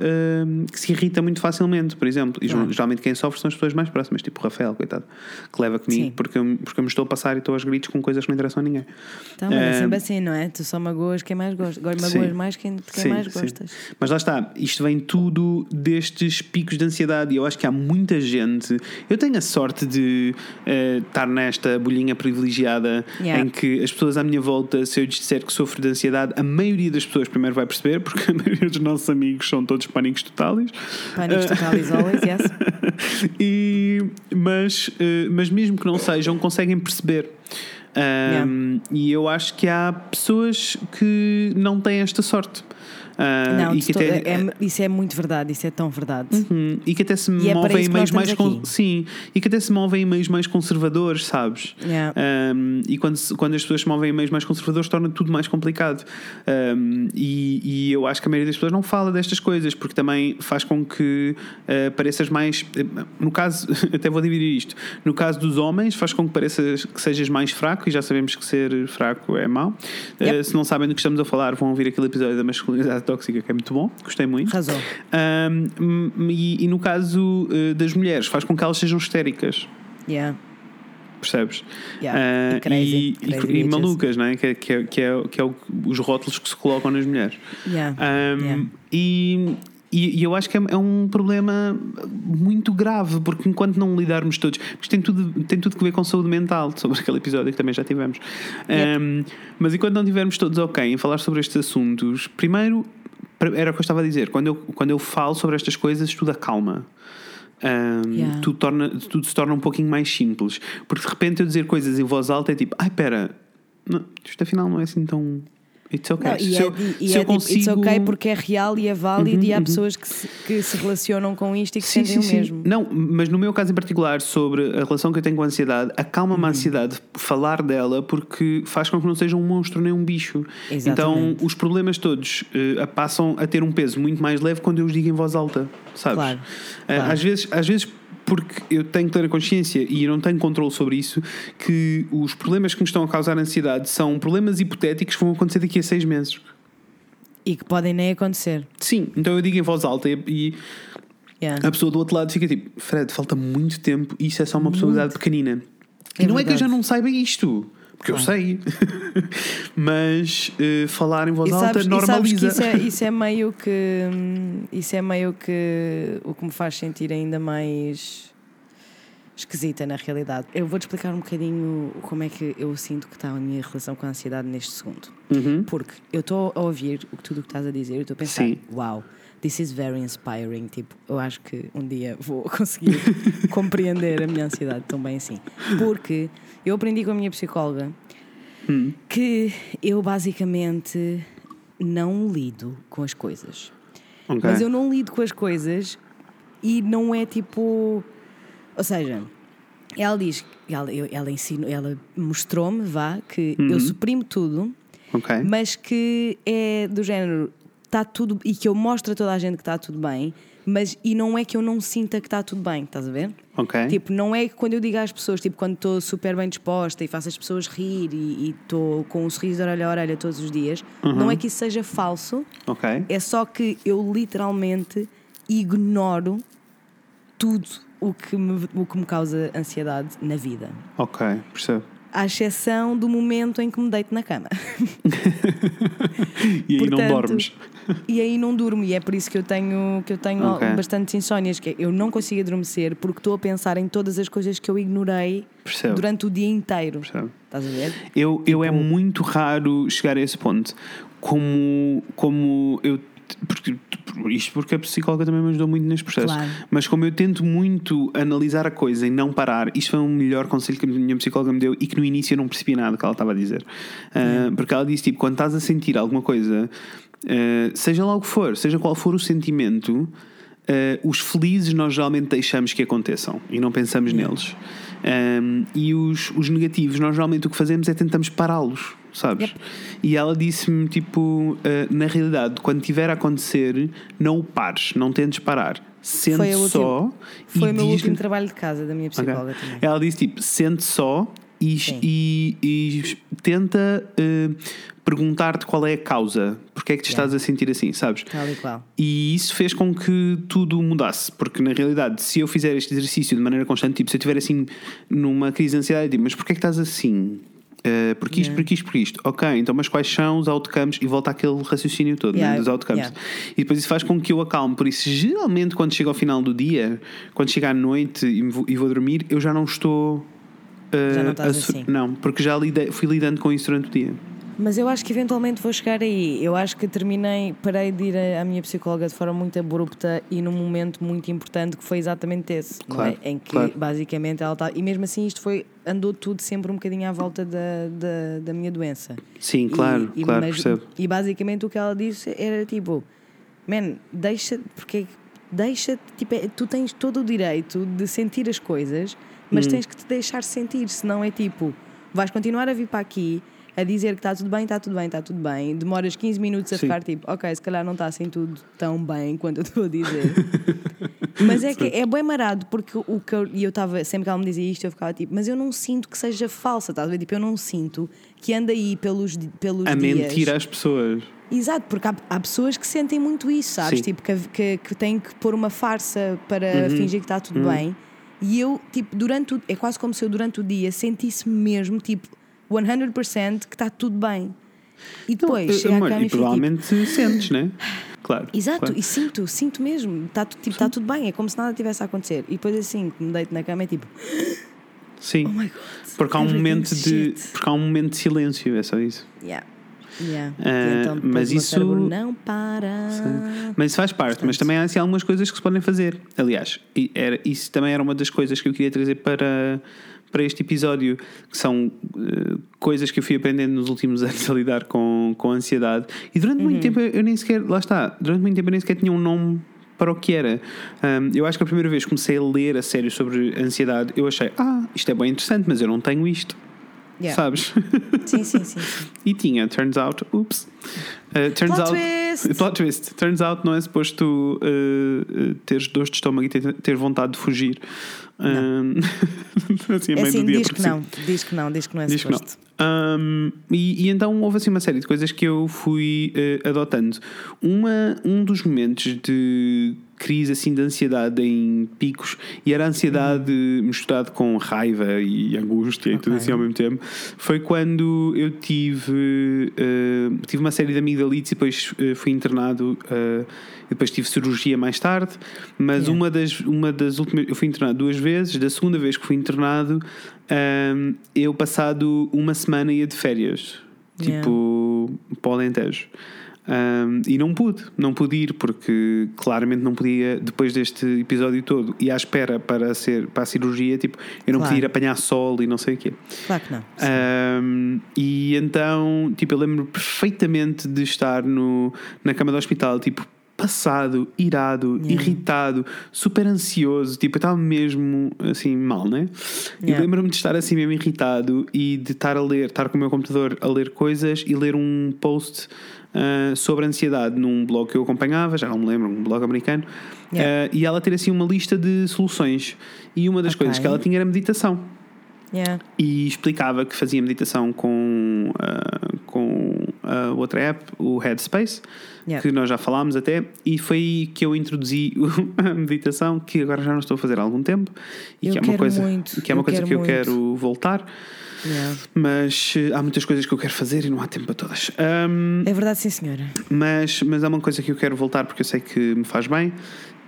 hum, que se irrita muito facilmente, por exemplo. E geralmente quem sofre são as pessoas mais próximas, tipo o Rafael, coitado, que leva comigo Sim. porque, eu- porque eu me estou a passar e estou aos gritos com coisas que não interessam a ninguém. Então, mas é Eh, sempre assim, não é? Tu só magoas quem mais gosta. Sim. magoas mais quem, quem Sim, mais sim. gostas. Mas lá está, isto vem tudo destes picos de ansiedade e eu acho que há muita gente. Eu tenho a sorte de eh, estar nesta bolhinha privilegiada Yeah. em que as pessoas à minha volta, se eu disser que sofro de ansiedade, a maioria das pessoas primeiro vai perceber, porque a maioria dos nossos amigos são todos pânicos totais. Pânicos total is always, yes. e, mas, eh, mas mesmo que não sejam, conseguem perceber. Um, E eu acho que há pessoas que não têm esta sorte. Ah, Não, e que até, é- isso é muito verdade, isso é tão verdade. Hum, e que até se E é movem isso em meios mais con- sim e que até se movem em meios mais conservadores sabes Yeah. Um, e quando, quando as pessoas se movem em meios mais conservadores torna tudo mais complicado Um, e, e eu acho que a maioria das pessoas não fala destas coisas porque também faz com que uh, pareças mais no caso até vou dividir isto no caso dos homens faz com que pareças que sejas mais fraco e já sabemos que ser fraco é mau Yep. Uh, se não sabem do que estamos a falar vão ouvir aquele episódio da masculinidade tóxica que é muito bom gostei muito Razão. um, e, e no caso uh, das mulheres, faz com que elas sejam histéricas, Yeah. percebes? Yeah. Uh, E crazy, e, crazy e- e malucas, não é? Que, é- que, é, que, é, que é o- os rótulos que se colocam nas mulheres. Yeah. Um, Yeah. e, e, e eu acho que é, é um problema muito grave, porque enquanto não lidarmos todos, isto tem tudo, tem tudo que ver com saúde mental, sobre aquele episódio que também já tivemos. Yep. Um, mas enquanto não estivermos todos ok em falar sobre estes assuntos, primeiro era o que eu estava a dizer, quando eu, quando eu falo sobre estas coisas, tudo acalma. Um, Yeah. tudo, torna, tudo se torna um pouquinho mais simples. Porque de repente eu dizer coisas em voz alta é tipo, ai pera, não, isto afinal não é assim tão. It's okay. Não, e se é, eu, e se é eu it's consigo- ok porque é real e é válido Uhum, e há uhum. pessoas que se, que se relacionam com isto e que Sim, sentem sim, o sim. mesmo. Não, mas no meu caso em particular, sobre a relação que eu tenho com a ansiedade, acalma-me Uhum. a ansiedade falar dela porque faz com que não seja um monstro nem um bicho. Exatamente. Então os problemas todos eh, passam a ter um peso muito mais leve quando eu os digo em voz alta, sabes? Claro, Eh, claro. Às vezes, às vezes porque eu tenho plena consciência e eu não tenho controle sobre isso, que os problemas que me estão a causar ansiedade são problemas hipotéticos que vão acontecer daqui a seis meses. E que podem nem acontecer. Sim, então eu digo em voz alta e- e Yeah. a pessoa do outro lado fica tipo, Fred, falta muito tempo e isso é só uma possibilidade pequenina. E É não é que eu verdade. já não saiba isto, porque eu sei. Mas eh, falar em voz E alta sabes, normaliza. que isso é, isso é meio que hum, isso é meio que o que me faz sentir ainda mais esquisita na realidade. Eu vou-te explicar um bocadinho como é que eu sinto que está a minha relação com a ansiedade neste segundo. Uhum. Porque eu estou a ouvir tudo o que estás a dizer e estou a pensar, Sim. uau, this is very inspiring. Tipo, eu acho que um dia vou conseguir compreender a minha ansiedade tão bem assim. Porque eu aprendi com a minha psicóloga Hum. que eu basicamente não lido com as coisas. Ok. Mas eu não lido com as coisas e não é tipo. Ou seja, ela diz, ela, ela ensinou, ela mostrou-me, vá, que Uhum. eu suprimo tudo, Ok. mas que é do género, está tudo. e que eu mostro a toda a gente que está tudo bem, mas e não é que eu não sinta que está tudo bem, estás a ver? Ok. Tipo, não é que quando eu digo às pessoas, tipo, quando estou super bem disposta e faço as pessoas rir e estou com um sorriso de orelha a orelha todos os dias, Uhum. não é que isso seja falso, Ok. é só que eu literalmente ignoro tudo o que, me, o que me causa ansiedade na vida. Ok, percebo. À exceção do momento em que me deito na cama. E aí não Portanto, dormes. E aí não durmo, e é por isso que eu tenho, que eu tenho Ok. bastantes insónias, que é, eu não consigo adormecer porque estou a pensar em todas as coisas que eu ignorei Percebo. durante o dia inteiro. Percebo. Estás a ver? Eu, eu é Tipo- muito raro chegar a esse ponto. Como, como eu. Porque, isto porque a psicóloga também me ajudou muito neste processo. Claro. Mas como eu tento muito analisar a coisa e não parar, isto foi o melhor conselho que a minha psicóloga me deu e que no início eu não percebi nada que ela estava a dizer. Ah, porque ela disse: tipo, quando estás a sentir alguma coisa, ah, seja lá o que for, seja qual for o sentimento. ah, os felizes nós geralmente deixamos que aconteçam e não pensamos neles. Um, e os, os negativos, nós geralmente o que fazemos é tentamos pará-los, sabes? Yep. E ela disse-me: tipo, uh, na realidade, quando tiver a acontecer, não o pares, não tentes parar. Sente Foi a última- só. Foi o meu último trabalho de casa da minha psicóloga também. Ela disse: tipo, sente só e, e, e tenta uh, perguntar-te qual é a causa, porque é que te estás a sentir assim, sabes? Tal e qual. E isso fez com que tudo mudasse, porque na realidade, se eu fizer este exercício de maneira constante, tipo, se eu estiver assim numa crise de ansiedade, eu digo, mas porquê é que estás assim? Uh, porque isto, porque isto, porque isto. Ok, então, mas quais são os outcomes? E volta àquele raciocínio todo Yeah, né, dos outcomes. yeah. E depois isso faz com que eu acalme. Por isso, geralmente, quando chega ao final do dia, quando chega à noite e, vou, e vou dormir, eu já não estou. Já não estás a so- assim. Não, porque já lidei- fui lidando com isso durante o dia. Mas eu acho que eventualmente vou chegar aí. Eu acho que terminei, parei de ir à minha psicóloga de forma muito abrupta e num momento muito importante que foi exatamente esse, não Claro, é? Em que claro. basicamente ela está. E mesmo assim isto foi. andou tudo sempre um bocadinho à volta da, da, da minha doença. Sim, claro, E- e- claro, mas- percebo. E basicamente o que ela disse era tipo: Man, deixa. Porque deixa. Tipo, é- tu tens todo o direito de sentir as coisas, mas Hum. tens que te deixar sentir, senão é tipo: vais continuar a vir para aqui. A dizer que está tudo bem, está tudo bem, está tudo bem. Demoras 15 minutos a Sim. ficar tipo, ok, se calhar não está assim tudo tão bem quanto eu estou a dizer. mas é que é bem marado, porque o que eu, e eu estava, sempre que ela me dizia isto, eu ficava tipo, mas eu não sinto que seja falsa, estás a ver? Tipo, eu não sinto que anda aí pelos, pelos A dias. mentir às pessoas. Exato, porque há, há pessoas que sentem muito isso, sabes? Sim. Tipo, que, que, que têm que pôr uma farsa para Uhum. fingir que está tudo bem. E eu, tipo, durante o, é quase como se eu durante o dia sentisse mesmo, tipo, 100% que está tudo bem. E depois Não, chega à amor, cama e e tipo, provavelmente sentes, né? Claro. Exato, claro. e sinto, sinto mesmo, está tipo, tá tudo bem, é como se nada tivesse a acontecer. E depois assim, me deito na cama é tipo, Sim. oh my god. Porque há um momento de. shit. Porque há um momento de silêncio, é só isso. Yeah. Yeah. Ah, então mas isso- não para. Mas isso faz parte, mas também há assim, algumas coisas que se podem fazer. Aliás, era, isso também era uma das coisas que eu queria trazer para, para este episódio, que são eh, coisas que eu fui aprendendo nos últimos anos a lidar com, com ansiedade. E durante Uhum. muito tempo eu, nem sequer, lá está, durante muito tempo eu nem sequer tinha um nome para o que era. Ahm, eu acho que a primeira vez que comecei a ler a sério sobre ansiedade, eu achei, ah, isto é bem interessante, mas eu não tenho isto. Yeah. Sabes? Sim, sim, sim. sim. E tinha, turns out, oops. Uh, turns Plot out, twist! Plot twist. Turns out não é suposto uh, uh, teres dores de estômago e ter, ter vontade de fugir. Um, assim, a É meio assim, do dia, diz que sim. não, diz que não, diz que não é Diz que não. suposto. Um, e, e então houve assim uma série de coisas que eu fui eh, adotando. Uma, um dos momentos de crise assim de ansiedade em picos. E era ansiedade misturado com raiva e angústia e tudo assim ao mesmo tempo. Foi quando eu tive eh, tive uma série de amigdalites e depois eh, fui internado eh, e depois tive cirurgia mais tarde. Mas Yeah. uma das uma das últimas eu fui internado duas vezes. Da segunda vez que fui internado um, eu passado uma semana ia de férias. Yeah. tipo para o Alentejo Um, e não pude, não pude ir porque claramente não podia, depois deste episódio todo, e à espera para, ser, para a cirurgia, tipo, eu não Claro. podia ir apanhar sol e não sei o quê. Claro que não. Um, e então, tipo, eu lembro perfeitamente de estar no, na cama do hospital, tipo, passado, irado, Yeah. irritado, super ansioso, tipo, eu estava mesmo assim mal, né? E Yeah. lembro-me de estar assim mesmo irritado e de estar a ler, estar com o meu computador a ler coisas e ler um post ah, sobre ansiedade num blog que eu acompanhava, já não me lembro, um blog americano, Yeah. Ah, e ela ter assim uma lista de soluções. E uma das Ok. coisas que ela tinha era meditação Yeah. e explicava que fazia meditação com, ah, com a outra app, o Headspace, Yeah. que nós já falámos até, e foi aí que eu introduzi a meditação, que agora já não estou a fazer há algum tempo, e Eu que é uma coisa, muito, que, é uma eu coisa que eu muito. quero voltar, Yeah. mas eh, há muitas coisas que eu quero fazer e não há tempo para todas. Ahm, É verdade, sim, senhora. mas, mas é uma coisa que eu quero voltar porque eu sei que me faz bem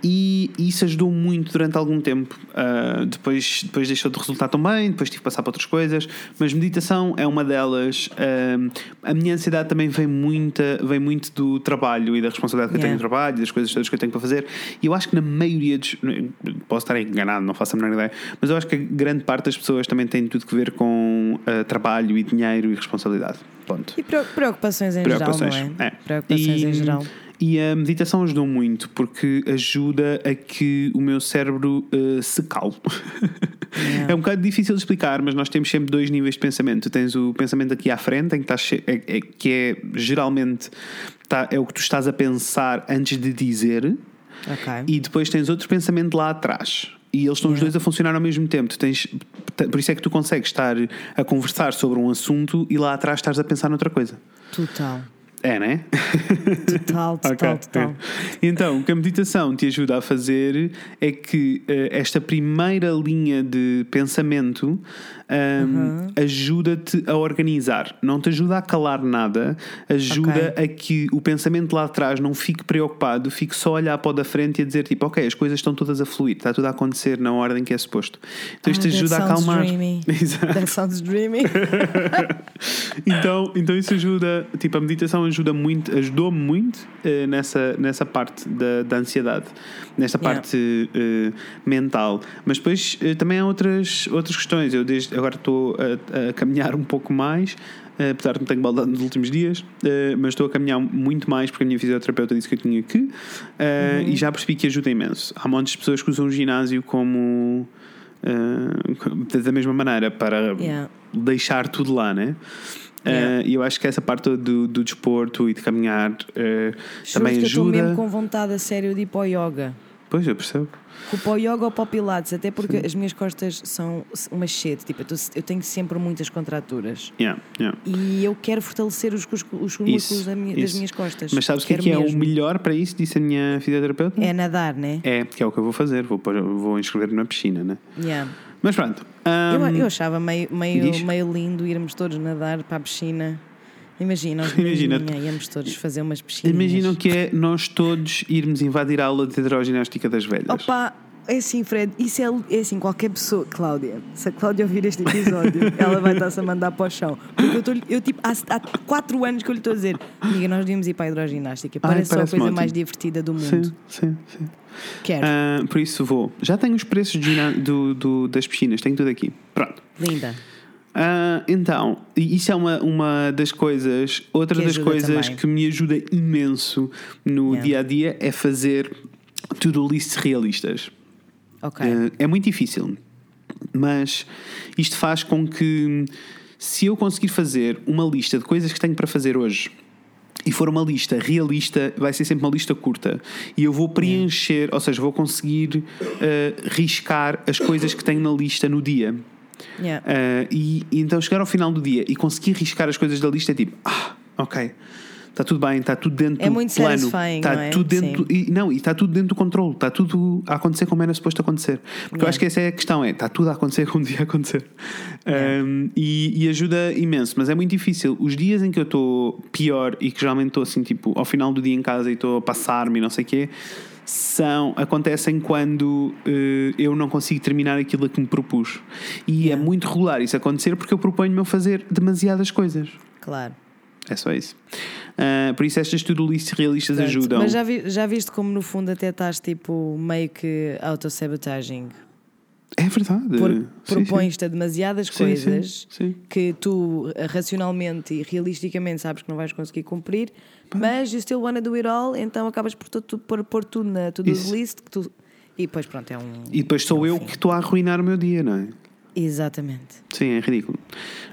e isso ajudou muito durante algum tempo. Ah, depois, depois deixou de resultar tão bem, depois tive que passar para outras coisas, mas meditação é uma delas. Ah, a minha ansiedade também vem, muita, vem muito do trabalho e da responsabilidade que eu tenho Yeah. no trabalho e das coisas todas que eu tenho para fazer. E eu acho que na maioria dos. Posso estar enganado, não faço a menor ideia, mas eu acho que a grande parte das pessoas também tem tudo que ver com ah, trabalho e dinheiro e responsabilidade. Ponto E preo- preocupações em preocupações. geral, não é? é. Preocupações e, em geral. E a meditação ajudou muito porque ajuda a que o meu cérebro eh, se calme. Yeah. É um bocado difícil de explicar, mas nós temos sempre dois níveis de pensamento. Tu tens o pensamento aqui à frente, em que, estás, é, é- que é geralmente tá- é o que tu estás a pensar antes de dizer, Ok. e depois tens outro pensamento lá atrás. E eles estão os dois a funcionar ao mesmo tempo. Tu tens, por isso é que tu consegues estar a conversar sobre um assunto e lá atrás estás a pensar noutra coisa. Total. É, né? Total, total, Ok, total. Então, o que a meditação te ajuda a fazer é que eh, esta primeira linha de pensamento ahm, ajuda-te a organizar. Não te ajuda a calar nada, ajuda a que o pensamento lá atrás não fique preocupado, fique só a olhar para o da frente e a dizer tipo, ok, as coisas estão todas a fluir, está tudo a acontecer na ordem que é suposto. Então isto Ah, ajuda a acalmar. dreamy. Exato. That sounds dreamy. Então, então isso ajuda, tipo, a meditação ajuda muito, ajudou-me muito eh, nessa, nessa parte da, da ansiedade, nesta Yeah. parte eh, mental. Mas depois eh, também há outras, outras questões. Eu desde agora estou a, a caminhar um pouco mais, apesar de me tenho baldado nos últimos dias, mas estou a caminhar muito mais porque a minha fisioterapeuta disse que eu tinha que, Uhum. e já percebi que ajuda imenso. Há montes de pessoas que usam o ginásio como. da mesma maneira para Yeah. deixar tudo lá, né? Yeah. Eh, E eu acho que essa parte do, do desporto e de caminhar eh, também que eu estou ajuda. mesmo com vontade a sério de ir para o yoga. Pois, eu percebo. Com Para o yoga ou para o pilates, até porque as minhas costas são uma shit. Tipo, eu, tô- eu tenho sempre muitas contraturas. Yeah, yeah. E eu quero fortalecer os, os, os músculos da minha- das minhas costas. Mas sabes o que é, que é o mesmo. melhor para isso? Disse a minha fisioterapeuta? É nadar, né? É, que é o que eu vou fazer. Vou, vou inscrever-me na piscina, né? Yeah. Mas pronto. Eu, ahm, eu achava meio, meio, diz. meio lindo irmos todos nadar para a piscina. Imagina, Imagina. Imagina. íamos todos fazer umas piscinas. Imaginam que é nós todos irmos invadir a aula de hidroginástica das velhas. Opa, é assim, Fred, isso é, é assim, qualquer pessoa, Cláudia, se a Cláudia ouvir este episódio, ela vai estar-se a mandar para o chão. Porque eu, estou eu tipo, há, há quatro anos que eu lhe estou a dizer, amiga, nós devíamos ir para a hidroginástica. Ai, Parece só a coisa ótimo. mais divertida do Sim, mundo. sim, sim. Quero. Ah, por isso vou. Já tenho os preços de do, do- das piscinas, tenho tudo aqui. Pronto. Linda. Ah, então, isso é uma, uma das coisas, outra das coisas também. que me ajuda imenso no Yeah. dia a dia é fazer to-do lists realistas. Ok. Ah, é muito difícil, mas isto faz com que se eu conseguir fazer uma lista de coisas que tenho para fazer hoje e for uma lista realista, vai ser sempre uma lista curta. E eu vou preencher, ou seja, vou conseguir ah, riscar as coisas que tenho na lista no dia. Yeah. Ah, e, e então chegar ao final do dia e conseguir riscar as coisas da lista é tipo, ah, ok, está tudo bem, está tudo dentro É do muito plano, está não é? tudo dentro Sim. e, não, e está tudo dentro do controle, está tudo a acontecer como era suposto acontecer. Porque eu Yeah. acho que essa é a questão, é está tudo a acontecer como devia acontecer. Yeah. Um, e, e ajuda imenso, mas é muito difícil. Os dias em que eu estou pior e que geralmente estou assim, tipo, ao final do dia em casa e estou a passar-me e não sei o quê, são, acontecem quando eh, eu não consigo terminar aquilo a que me propus. E Yeah. é muito regular isso acontecer porque eu proponho-me a fazer demasiadas coisas. Claro. É só isso. Ah, por isso estas to-do lists realistas ajudam. Mas já, vi- já viste como no fundo até estás tipo meio que autossabotaging? É verdade. Por, Sim, propões-te demasiadas Sim, sim, coisas sim. que tu eh, racionalmente e realisticamente sabes que não vais conseguir cumprir, mas you still wanna do it all, então acabas por tu- tu- pôr, tudo na to-do list que tu, e depois pronto, é um. E depois sou eu que estou a arruinar o meu dia, não é? Exatamente. Sim, é ridículo.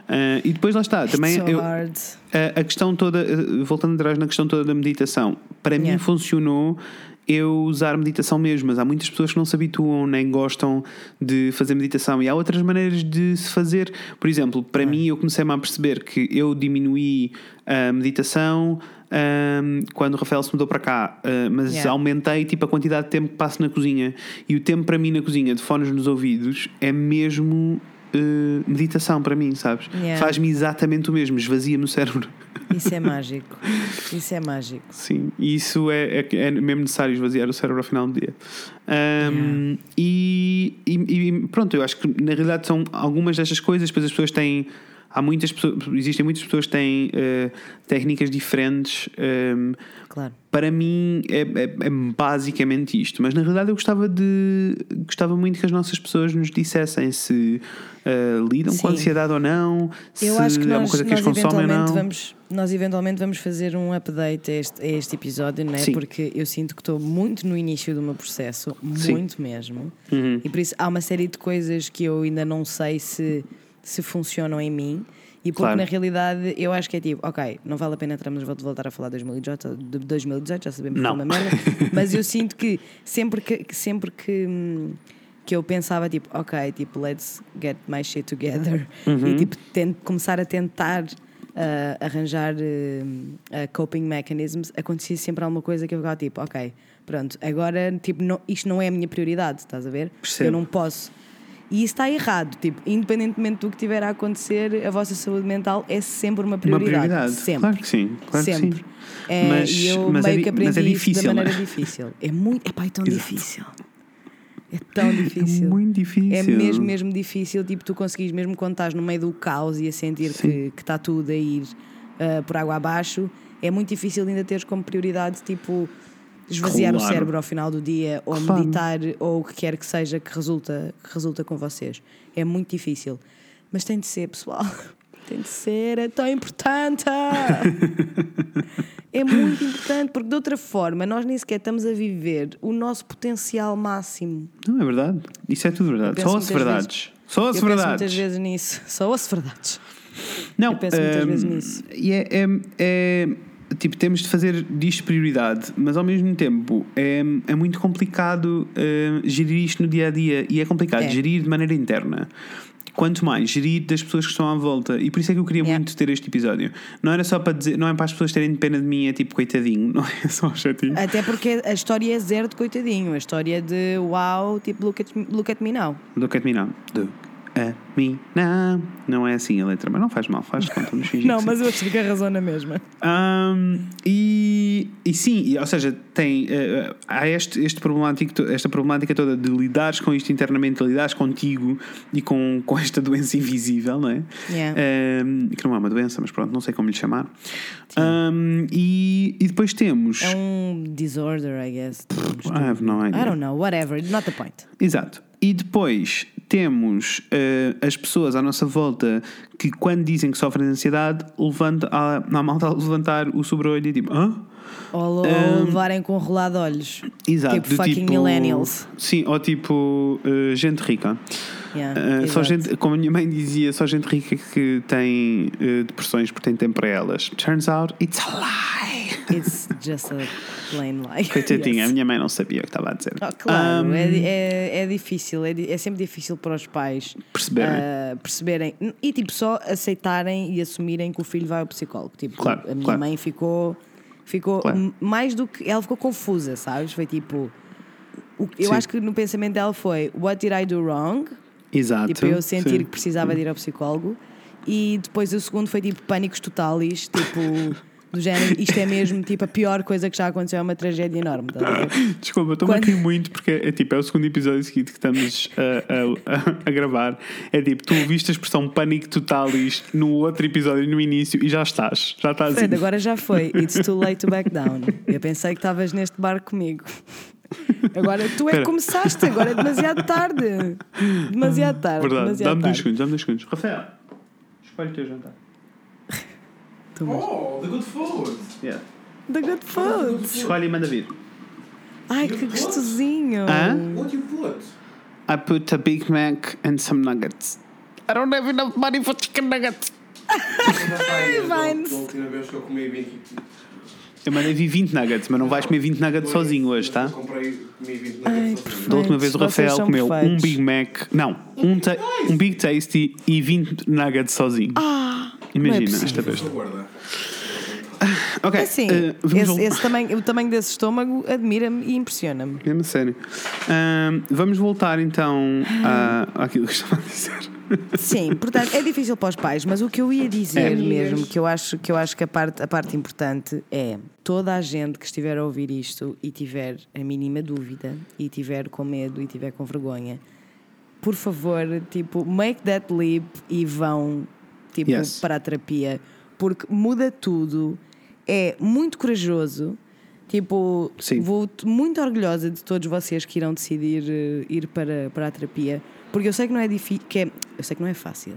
Ah, e depois lá está, também so eu, a, a questão toda, eh, voltando atrás na questão toda da meditação, para mim Yeah. funcionou eu usar meditação mesmo, mas há muitas pessoas que não se habituam nem gostam de fazer meditação e há outras maneiras de se fazer. Por exemplo, para mim, eu comecei-me a perceber que eu diminuí a meditação ahm, quando o Rafael se mudou para cá, ah, mas Yeah. aumentei tipo a quantidade de tempo que passo na cozinha. E o tempo para mim na cozinha, de fones nos ouvidos, é mesmo ah, meditação para mim, sabes? Yeah. Faz-me exatamente o mesmo, esvazia-me o cérebro. Isso é mágico. Isso é mágico. Sim, e isso é, é, é mesmo necessário esvaziar o cérebro ao final do dia. Ahm, e, e- e pronto, eu acho que na realidade são algumas destas coisas, depois as pessoas têm. Há muitas pessoas, existem muitas pessoas que têm eh, técnicas diferentes. ahm, Claro. para mim é, é- é basicamente isto, mas na realidade eu gostava de gostava muito que as nossas pessoas nos dissessem se eh, lidam com Sim. ansiedade ou não, se Eu acho que é uma nós, coisa que nós as consome ou eventualmente não. vamos nós eventualmente vamos fazer um update a este, a este episódio, não é? Sim. Porque eu sinto que estou muito no início do meu processo, Sim. muito mesmo. Uhum. E por isso há uma série de coisas que eu ainda não sei se, se funcionam em mim. E porque Claro. na realidade eu acho que é tipo, ok, não vale a pena entrarmos vou voltar a falar de 2018, de 2018 já sabemos que Não. foi uma merda. Mas eu sinto que sempre que, que sempre que, hum, que eu pensava tipo, ok, tipo, let's get my shit together Uhum. e tipo, tento começar a tentar ah, arranjar ah, coping mechanisms, acontecia sempre alguma coisa que eu ficava tipo, ok, pronto, agora tipo, não, isto não é a minha prioridade, estás a ver? Percebo. Eu não posso. E isso está errado, tipo, independentemente do que tiver a acontecer, a vossa saúde mental é sempre uma Uma prioridade. prioridade, Sempre. claro que sim, claro que sempre. sim. É, Mas- e eu mas é meio di- que aprendi é difícil, da maneira não é? difícil. É muito, epá, é tão Exato. difícil. É tão difícil. É muito difícil. É mesmo, mesmo difícil, tipo, tu conseguires, mesmo quando estás no meio do caos e a sentir que que está tudo a ir ah, por água abaixo, é muito difícil ainda teres como prioridade, tipo, esvaziar o Claro. cérebro ao final do dia, ou Claro. meditar, ou o que quer que seja que resulta, que resulta com vocês. É muito difícil. Mas tem de ser, pessoal. Tem de ser, é tão importante. é muito importante, porque de outra forma nós nem sequer estamos a viver o nosso potencial máximo. Não, é verdade. Isso é tudo verdade. Só as verdades. Só as eu penso verdades. muitas vezes nisso. Só ouço verdades. Não, eu penso muitas hum, vezes nisso. E é, é- é- Tipo, temos de fazer disto prioridade, mas ao mesmo tempo é, é muito complicado hum, gerir isto no dia a dia e é complicado É. gerir de maneira interna. Quanto mais gerir das pessoas que estão à volta, e por isso é que eu queria Yeah. muito ter este episódio. Não era só para dizer, não é para as pessoas terem pena de mim, é tipo coitadinho, não é só chatinho. Até porque a história é zero de coitadinho. A história é de uau, tipo, look at, me- look at me now. Look at me now. Look at me now. Não é assim a letra, mas não faz mal, faz conta, vamos fingir Não, mas eu achei que a razão na mesma. Um, e, e sim, e, ou seja, tem, eh, há este, este problemático, esta problemática toda de lidares com isto internamente, lidares contigo e com, com esta doença invisível, não é? Yeah. Um, que não é uma doença, mas pronto, não sei como lhe chamar. Um, e, e depois temos. É um disorder, I guess. I have no idea. I don't know, whatever, not the point. Exato. E depois temos eh, as pessoas à nossa volta que, quando dizem que sofrem de ansiedade, levanta, há, há malta a levantar o sobre-olho e tipo, hã? Ou, Um, levarem com rolado olhos. Exato, Tipo fucking millennials. Sim, ou tipo eh, gente rica. Yeah, Eh, só gente, como a minha mãe dizia, só gente rica que tem eh, depressões porque tem tempo para elas. Turns out it's a lie. It's just a plain lie. Coitadinha, Yes. a minha mãe não sabia o que estava a dizer. Ah, claro, Um, é, é, é difícil, é, é sempre difícil para os pais Perceberem. ah, perceberem e tipo só aceitarem e assumirem que o filho vai ao psicólogo. Tipo, Claro, a minha claro. mãe ficou, ficou Claro. mais do que ela ficou confusa, sabes? Foi tipo, o- eu Sim. acho que no pensamento dela foi What did I do wrong? Exato. Tipo, eu sentir sim. que precisava de ir ao psicólogo. E depois o segundo foi tipo pânicos totalis, tipo, do género, isto é mesmo tipo a pior coisa que já aconteceu, é uma tragédia enorme. ver? Desculpa, estou-me Quando- a rir muito porque é, tipo, é o segundo episódio seguido que estamos a, a- a- a gravar. É tipo, tu ouviste a expressão pânico totalis no outro episódio no início e já estás. Já estás. Fred, agora já foi. It's too late to back down. Eu pensei que estavas neste bar comigo. Agora tu é que começaste, agora é demasiado tarde. Demasiado tarde. Verdade, dá-me dois segundos, dá-me dois segundos. Rafael, escolhe o teu jantar. Oh, the good food. Yeah. The good food. Escolhe e manda vir. Ai, que gostosinho. Hã? What you put? I put a Big Mac and some nuggets. I don't have enough money for chicken nuggets. Ai, Vines. Da última vez que eu comi bem aqui. Eu mandei vir 20 nuggets, mas não vais comer 20 nuggets sozinho hoje, tá? Eu comprei, comi 20 Ai, nuggets sozinho. Da última vez o Rafael comeu um. Big Mac, não, um, ta- um Big Tasty e 20 nuggets sozinho. Ah, é Imagina esta vez. Só guarda. Ok, É assim, eh, vamos esse, esse tamanho, o tamanho desse estômago admira-me e impressiona-me. Mesmo sério. Ahm, vamos voltar então a, àquilo que estava a dizer. Sim, portanto, é difícil para os pais, mas o que eu ia dizer É. mesmo, que eu acho que, eu acho que a, parte, a parte importante é toda a gente que estiver a ouvir isto e tiver a mínima dúvida e tiver com medo e tiver com vergonha, por favor, tipo, make that leap e vão tipo, Yes. para a terapia, porque muda tudo, é muito corajoso. Tipo, Sim. vou muito orgulhosa de todos vocês que irão decidir eh, ir para, para a terapia, porque eu sei que não é difícil, que é, eu sei que não é fácil.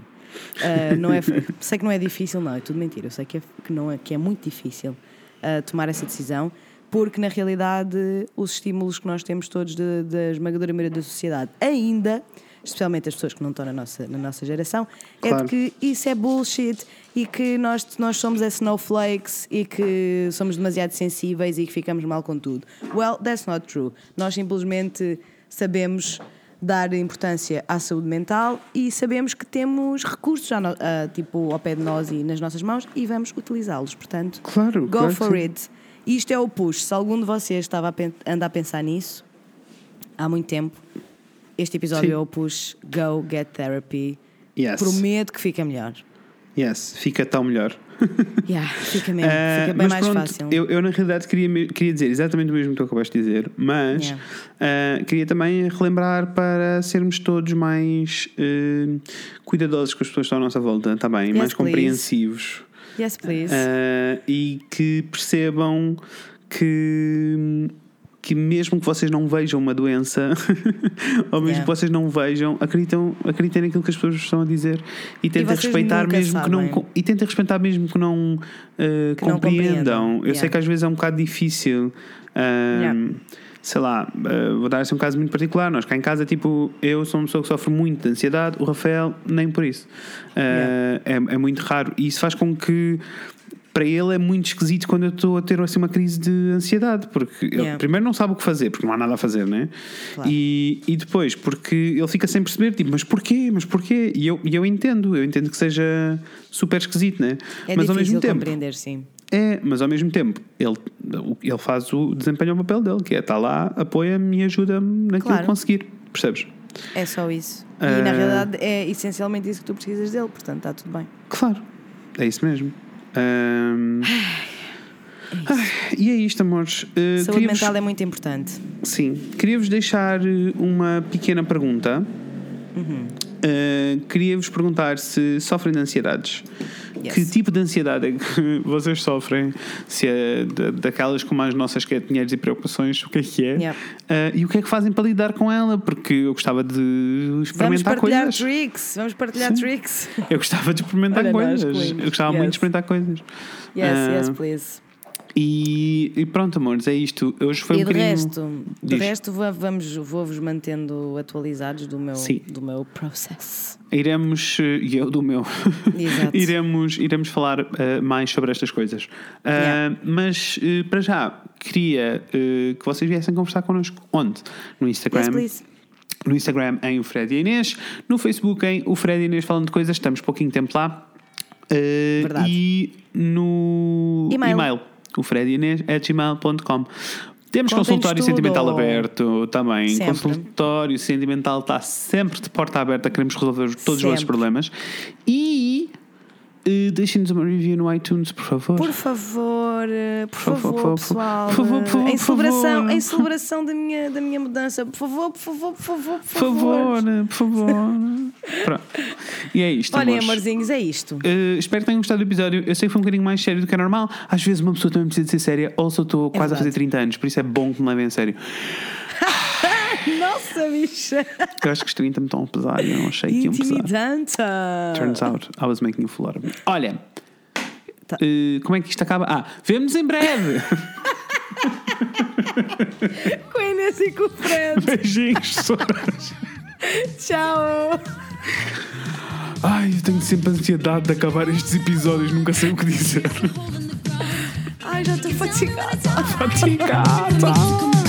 Ah, não é, sei que não é difícil, não, é tudo mentira. Eu sei que, é, que, não é, que é muito difícil ah, tomar essa decisão, porque na realidade os estímulos que nós temos todos da esmagadora maioria da sociedade, ainda, especialmente as pessoas que não estão na nossa, na nossa geração, é Claro. de que isso é bullshit e que nós, nós somos é snowflakes e que somos demasiado sensíveis e que ficamos mal com tudo. Well, that's not true. Nós simplesmente sabemos dar importância à saúde mental e sabemos que temos recursos a, tipo, ao pé de nós e nas nossas mãos e vamos utilizá-los. Portanto, Claro, go claro for sim. it. Isto é o push. Se algum de vocês estava a anda a pensar nisso há muito tempo, este episódio Sim. o push. Go get therapy. Yes. Prometo que fica melhor. Yes, fica tão melhor. Yeah, fica mesmo, Ah, fica bem mas mais pronto, fácil. Eu, eu, na realidade queria, queria dizer exatamente o mesmo que tu acabaste de dizer, mas Yeah. ah, queria também relembrar para sermos todos mais ah, cuidadosos com as pessoas que estão à nossa volta, tá bem? Yes, mais please. compreensivos Yes, please. E que percebam que. Que mesmo que vocês não vejam uma doença, ou mesmo Yeah. que vocês não vejam, acreditam, acreditem naquilo que as pessoas estão a dizer e tentem respeitar mesmo que não sabem. e tentem respeitar mesmo que não uh, Que não compreendam. compreendam. Eu sei Yeah. que às vezes é um bocado difícil. um, Yeah. Sei lá, uh, vou dar assim um caso muito particular. Nós cá em casa, tipo, eu sou uma pessoa que sofre muito de ansiedade, o Rafael, nem por isso. Uh, Yeah. é, é muito raro. E isso faz com que. Para ele é muito esquisito quando eu estou a ter assim, uma crise de ansiedade, porque ele Yeah. primeiro não sabe o que fazer, porque não há nada a fazer, né? Claro. E, e depois, porque ele fica sem perceber, tipo, mas porquê? Mas porquê? E eu, e eu entendo, eu entendo que seja super esquisito, né? é mas ao mesmo tempo, compreender, sim. é, mas ao mesmo tempo, ele, ele faz o desempenha o papel dele, que é está lá, apoia-me e ajuda-me naquilo Claro. que conseguir, percebes? É só isso. E Ah. na realidade é essencialmente isso que tu precisas dele, portanto está tudo bem. Claro, é isso mesmo. Ahm, ai, e é isto, amores. Uh, Saúde mental é muito importante. Sim, queria-vos deixar uma pequena pergunta. Uhum. Uh, queria-vos perguntar se sofrem de ansiedades. Yes. Que tipo de ansiedade é que vocês sofrem? Se é da- daquelas como as nossas, que é dinheiros e preocupações, o que é que é? Yeah. Uh, e o que é que fazem para lidar com ela? Porque eu gostava de Vamos experimentar partilhar coisas. tricks, vamos partilhar Sim. tricks. Eu gostava de experimentar Olha coisas. Eu gostava Yes. muito de experimentar coisas. Yes, Ah, yes, please. E, e pronto, amores, é isto. Hoje foi e um de bocadinho. resto, de Diz. resto va- vamos, vou-vos mantendo atualizados do meu, Sim. do meu processo. Iremos, e eu do meu, Exato. iremos, iremos falar eh, mais sobre estas coisas. Ah, Yeah. Mas eh, para já, queria que vocês viessem conversar connosco. Onde? No Instagram. Yes, please. no Instagram em o Fred e Inês, no Facebook em o Fred e Inês falando de coisas, estamos pouquinho tempo lá. Uh. E no E-mail. O Fred e a Inês at gmail.com. Temos Contem-nos consultório tudo. sentimental aberto também. Sempre. Consultório sentimental está sempre de porta aberta, queremos resolver todos os vossos Sempre. problemas. E uh, deixem-nos uma review no iTunes, por favor. Por favor, eh, por, favor, pessoal. por favor, por favor, em celebração, favor. em celebração da minha, da minha mudança. Por favor, por favor, por favor, por por favor, por favor. Pronto. E é isto. Olhem, amorzinhos, é isto. Uh, espero que tenham gostado do episódio. Eu sei que foi um bocadinho mais sério do que é normal. Às vezes uma pessoa também precisa de ser séria. Ou só estou quase a fazer verdade. 30 anos, por isso é bom que me levem a sério. Nossa, bicha! Eu acho que os 30 me estão a pesar e eu não achei que iam pesar. Intimidante! Turns out, I was making a fool out of me. Olha, Tá. uh, como é que isto acaba? Ah, vemos em breve. Com a Inês e com o Fred. Beijinhos, pessoas. Tchau! Ai, eu tenho sempre ansiedade de acabar estes episódios, nunca sei o que dizer. Ai, já estou fatigada. Faticata.